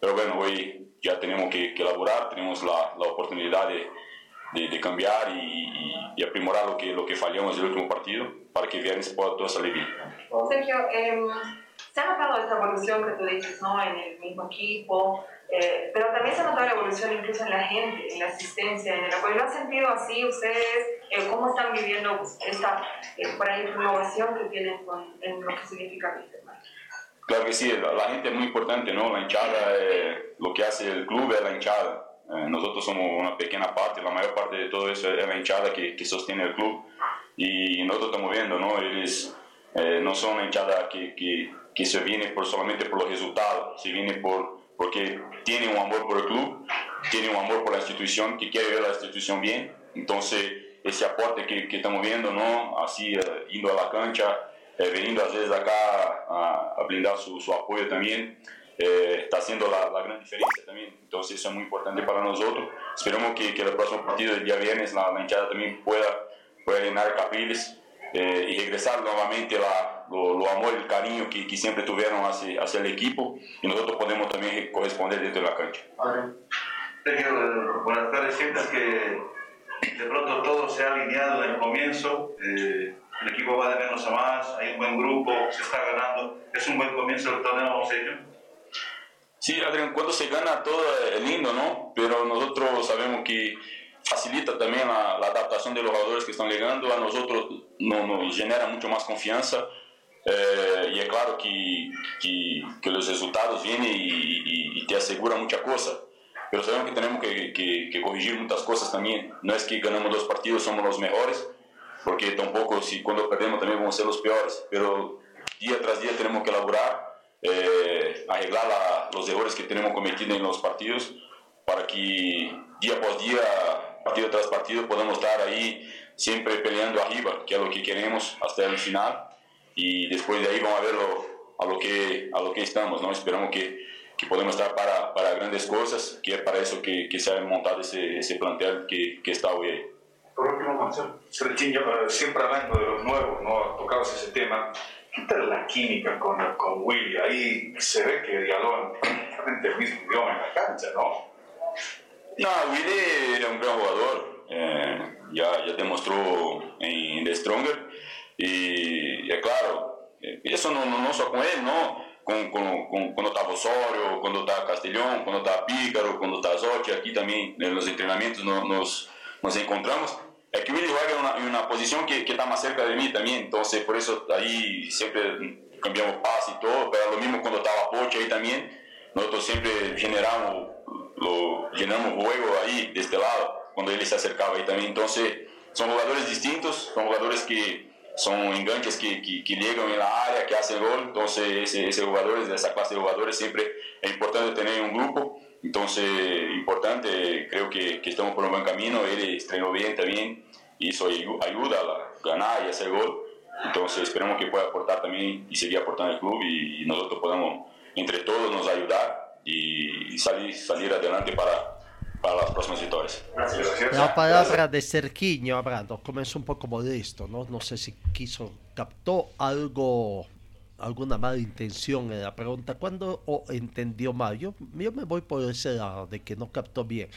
Pero bueno, hoy ya tenemos que, que elaborar, tenemos la, la oportunidad de, de, de cambiar y, y, aprimorar lo que, lo que fallamos en el último partido para que viernes pueda todo salir bien. Sergio, eh, se ha notado esta evolución que tú dices, ¿no? En el mismo equipo, Eh, pero también se ha notado la evolución incluso en la gente, en la asistencia, en el apoyo. ¿Lo han sentido así ustedes? Eh, ¿Cómo están viviendo esta eh, por ahí, renovación que tienen con, en lo que significa Wisterman? Claro que sí, la, la, gente es muy importante, ¿no? La hinchada, eh, lo que hace el club es la hinchada. Eh, nosotros somos una pequeña parte, la mayor parte de todo eso es la hinchada que, que sostiene el club. Y nosotros estamos viendo, ¿no? Ellos eh, no son una hinchada que, que, que se viene por, solamente por los resultados, se viene por, porque tiene un amor por el club, tiene un amor por la institución, que quiere ver la institución bien. Entonces, ese aporte que, que estamos viendo, ¿no? Así, eh, indo a la cancha, eh, veniendo a veces acá a, a brindar su, su, apoyo también, eh, está haciendo la, la, gran diferencia también. Entonces, eso es muy importante para nosotros. Esperamos que, que el próximo partido del día viernes la, la hinchada también pueda, pueda llenar Capriles eh, y regresar nuevamente la, lo, lo, amor el cariño que, que, siempre tuvieron hacia, hacia el equipo y nosotros podemos también corresponder dentro de la cancha. Buenas tardes. Sientes que de pronto todo se ha alineado en el comienzo, eh, el equipo va de menos a más, hay un buen grupo, se está ganando. ¿Es un buen comienzo del torneo, Sergio? Sí, Adrián, cuando se gana todo es lindo, ¿no? Pero nosotros sabemos que facilita también la, la, adaptación de los jugadores que están llegando, a nosotros no, nos genera mucho más confianza eh, y es claro que, que, que, los resultados vienen y, y, y te aseguran muchas cosas, pero sabemos que tenemos que, que, corregir muchas cosas también, no es que ganamos dos partidos somos los mejores, porque tampoco si cuando perdemos también vamos a ser los peores, pero día tras día tenemos que elaborar, eh, arreglar la, los errores que tenemos cometido en los partidos para que día por día partido tras partido podemos estar ahí siempre peleando arriba, que es lo que queremos hasta el final. Y después de ahí vamos a ver lo, a, lo que, a lo que estamos, ¿no? Esperamos que, que podemos estar para, para, grandes cosas, que es para eso que, que se ha montado ese, ese plantel que, que, está hoy. Por último, Marcelo, eh, siempre hablando de los nuevos, ¿no? Tocabas ese tema. ¿Qué tal la química con, con Willy? Ahí se ve que dialogan prácticamente el mismo idioma en la cancha, ¿no? No, Willy es un gran jugador, eh, ya, ya demostró en The Stronger y es claro, eh, eso no, no, no solo con él, ¿no? Con, con, con, cuando estaba Osorio, cuando estaba Castellón, cuando estaba Pícaro, cuando estaba Zotti, en los entrenamientos nos, nos, nos encontramos. Es que Willy juega en una, en una posición que, que, está más cerca de mí también, entonces por eso ahí siempre cambiamos paz y todo, pero lo mismo cuando estaba Poche ahí también, nosotros siempre generamos lo llenamos juego ahí de este lado cuando él se acercaba ahí también. Entonces son jugadores distintos son jugadores que son enganches que, que, que llegan en la área que hacen gol. Entonces ese, ese jugadores esa clase de jugadores siempre es importante tener un grupo entonces importante creo que, que estamos por un buen camino. Él estrenó bien también y eso ayuda a ganar y hacer gol. Entonces esperemos que pueda aportar también y seguir aportando al club y, y nosotros podamos entre todos nos ayudar y salir, salir adelante para, para las próximas victorias. La palabra de Cerquiño, hablando, comenzó un poco modesto, ¿no? No sé si quiso, captó algo, alguna mala intención en la pregunta, ¿cuándo entendió mal? Yo, yo me voy por ese lado, de que no captó bien.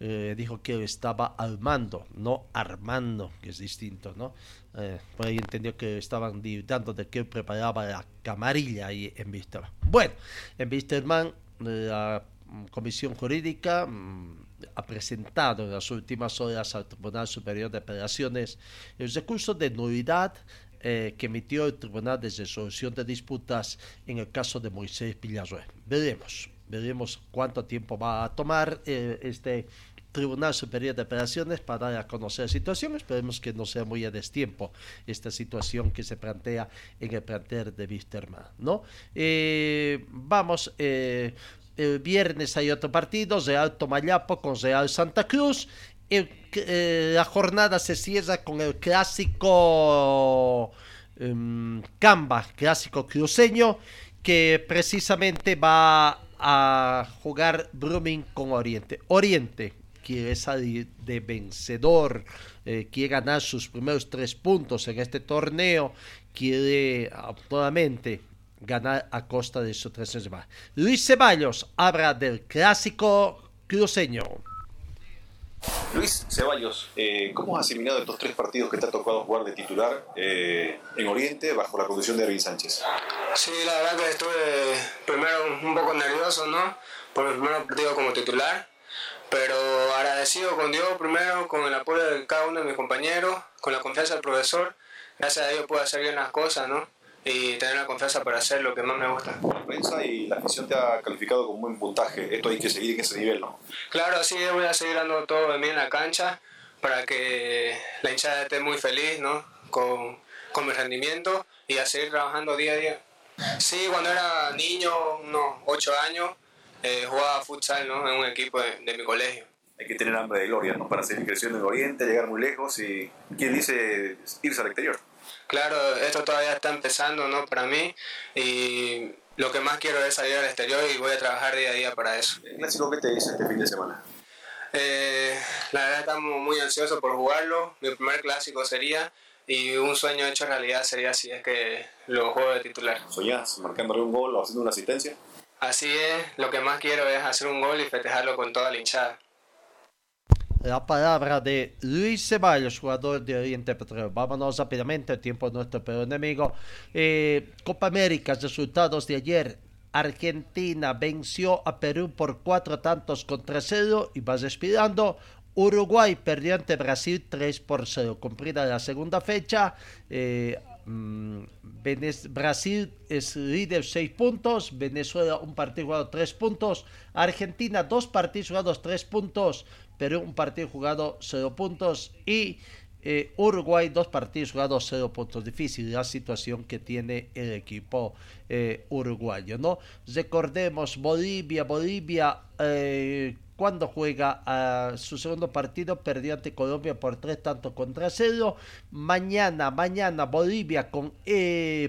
Eh, dijo que estaba armando, no armando, que es distinto, ¿no? Eh, por ahí entendió que estaban dando de que preparaba la camarilla ahí en Víctor. Bueno, en Víctorman la Comisión Jurídica ha presentado en las últimas horas al Tribunal Superior de Apelaciones el recurso de nulidad eh, que emitió el Tribunal de Resolución de Disputas en el caso de Moisés Villarroel. Veremos, veremos cuánto tiempo va a tomar eh, este Tribunal Superior de Apelaciones para dar a conocer la situación. Esperemos que no sea muy a destiempo esta situación que se plantea en el plantel de Wisterman, ¿no? Eh, vamos, eh, el viernes hay otro partido, Real Tomayapo con Real Santa Cruz. Eh, la jornada se cierra con el clásico um, clásico cruceño, que precisamente va a jugar Brumming con Oriente. Oriente, quiere salir de vencedor, eh, quiere ganar sus primeros tres puntos en este torneo, quiere actualmente ganar a costa de sus tres. Luis Ceballos habla del clásico cruceño. Luis Ceballos, eh, ¿cómo has asimilado estos tres partidos que te ha tocado jugar de titular eh, en Oriente bajo la conducción de Erwin Sánchez? Sí, la verdad que estuve primero un poco nervioso, ¿no? por mi primer partido como titular, pero agradecido con Dios primero, con el apoyo de cada uno de mis compañeros, con la confianza del profesor, gracias a Dios puedo hacer bien las cosas, ¿no? Y tener la confianza para hacer lo que más me gusta. Prensa y la afición te ha calificado con buen puntaje. Esto hay que seguir en ese nivel, ¿no? Claro, sí, voy a seguir dando todo de mí en la cancha para que la hinchada esté muy feliz, ¿no? Con, con mi rendimiento y a seguir trabajando día a día. Sí, cuando era niño, unos 8 años, eh, jugaba futsal ¿no? en un equipo de, de, mi colegio. Hay que tener hambre de gloria ¿no? para seguir creciendo en Oriente, llegar muy lejos y, ¿quién dice irse al exterior? Claro, esto todavía está empezando ¿no? para mí y lo que más quiero es salir al exterior y voy a trabajar día a día para eso. ¿El clásico qué te dice este fin de semana? Eh, la verdad estamos muy ansiosos por jugarlo. Mi primer clásico sería y un sueño hecho realidad sería si es que lo juego de titular. ¿Soñás marcándole un gol o haciendo una asistencia? Así es, lo que más quiero es hacer un gol y festejarlo con toda la hinchada. La palabra de Luis Ceballos, jugador de Oriente Petróleo. Vámonos rápidamente, el tiempo es nuestro peor enemigo. Eh, Copa América, resultados de ayer. Argentina venció a Perú por cuatro tantos contra cero y va respirando. Uruguay perdió ante Brasil 3 por 0. Cumplida la segunda fecha. Eh, mmm, Brasil es líder 6 puntos. Venezuela un partido jugado 3 puntos. Argentina dos partidos jugados 3 puntos. Perú un partido jugado 0 puntos. Y eh, Uruguay dos partidos jugados 0 puntos. Difícil la situación que tiene el equipo eh, uruguayo. ¿no? Recordemos Bolivia. Bolivia eh, cuando juega a su segundo partido perdió ante Colombia por tres tantos contra cero. Mañana, mañana Bolivia con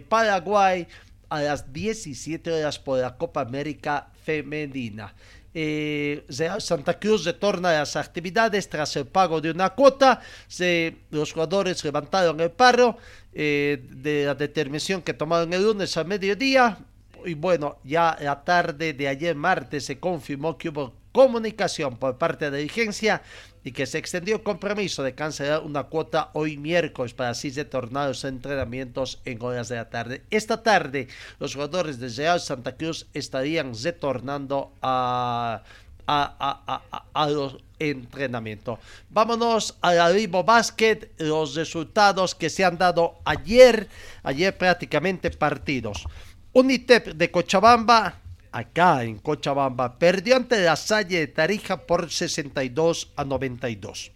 Paraguay a las 17 horas por la Copa América Femenina. Eh, Santa Cruz retorna a las actividades tras el pago de una cuota. Se, los jugadores levantaron el paro eh, de la determinación que tomaron el lunes al mediodía. Y bueno, ya la tarde de ayer martes se confirmó que hubo comunicación por parte de la dirigencia y que se extendió el compromiso de cancelar una cuota hoy miércoles para así retornar los entrenamientos en horas de la tarde. Esta tarde los jugadores de Real Santa Cruz estarían retornando a, a, a, a, a los entrenamientos. Vámonos a la Vivo Basket, los resultados que se han dado ayer, ayer prácticamente partidos. Unitep de Cochabamba acá en Cochabamba, perdió ante la Salle de Tarija por 62 a 92.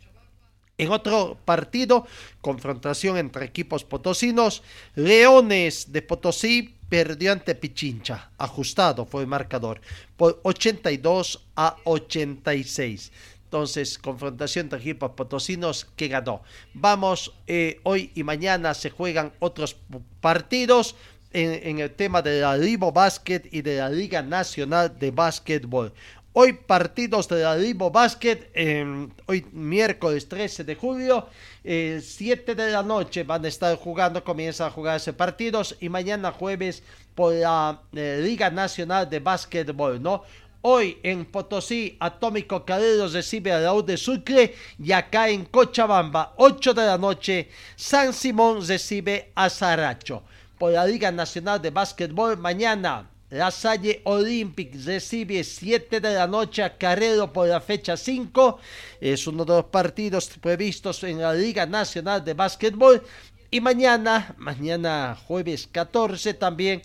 En otro partido, confrontación entre equipos potosinos, Leones de Potosí perdió ante Pichincha, ajustado fue el marcador, por 82 a 86. Entonces, confrontación entre equipos potosinos que ganó. Vamos, eh, hoy y mañana se juegan otros partidos en, el tema de la Libo Basket y de la Liga Nacional de Básquetbol. Hoy partidos de la Libo Basket, eh, hoy miércoles 13 de julio, eh, 7 de la noche van a estar jugando, comienzan a jugarse partidos y mañana jueves por la eh, Liga Nacional de Básquetbol, ¿no? Hoy en Potosí, Atómico Careros recibe a la de Sucre y acá en Cochabamba, 8 de la noche, San Simón recibe a Saracho por la Liga Nacional de Básquetbol. Mañana, la Salle Olympic recibe 7 de la noche a Carrero por la fecha 5. Es uno de los partidos previstos en la Liga Nacional de Básquetbol. Y mañana, mañana jueves 14 también,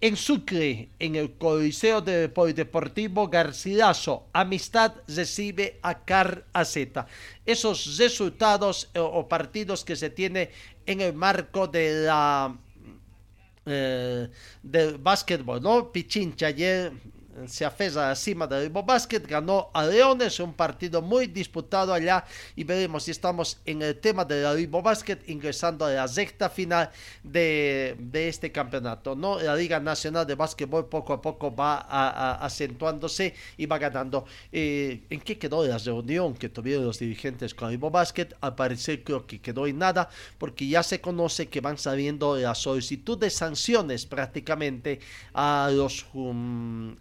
en Sucre, en el Coliseo de Polideportivo Garcilaso, Amistad recibe a Car Z. Esos resultados o, o partidos que se tiene en el marco de la eh, del básquetbol, ¿no? Pichincha ayer se afesa encima del Ibo Basket, ganó a Leones, un partido muy disputado allá y veremos si estamos en el tema del Ibo Basket ingresando a la sexta final de, de, este campeonato, ¿no? La Liga Nacional de Básquetbol poco a poco va a, acentuándose y va ganando. Eh, ¿En qué quedó la reunión que tuvieron los dirigentes con Ibo Basket? Al parecer creo que quedó en nada porque ya se conoce que van saliendo la solicitud de sanciones prácticamente a los um,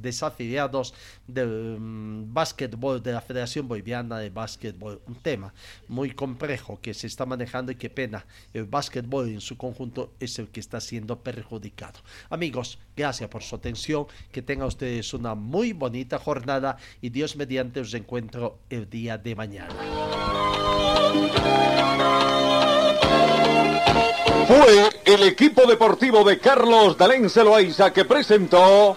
desafiliados del mm, básquetbol de la Federación Boliviana de Básquetbol. Un tema muy complejo que se está manejando y qué pena. El básquetbol en su conjunto es el que está siendo perjudicado. Amigos, gracias por su atención. Que tengan ustedes una muy bonita jornada y Dios mediante os encuentro el día de mañana. Fue el equipo deportivo de Carlos Dalén Celoaiza que presentó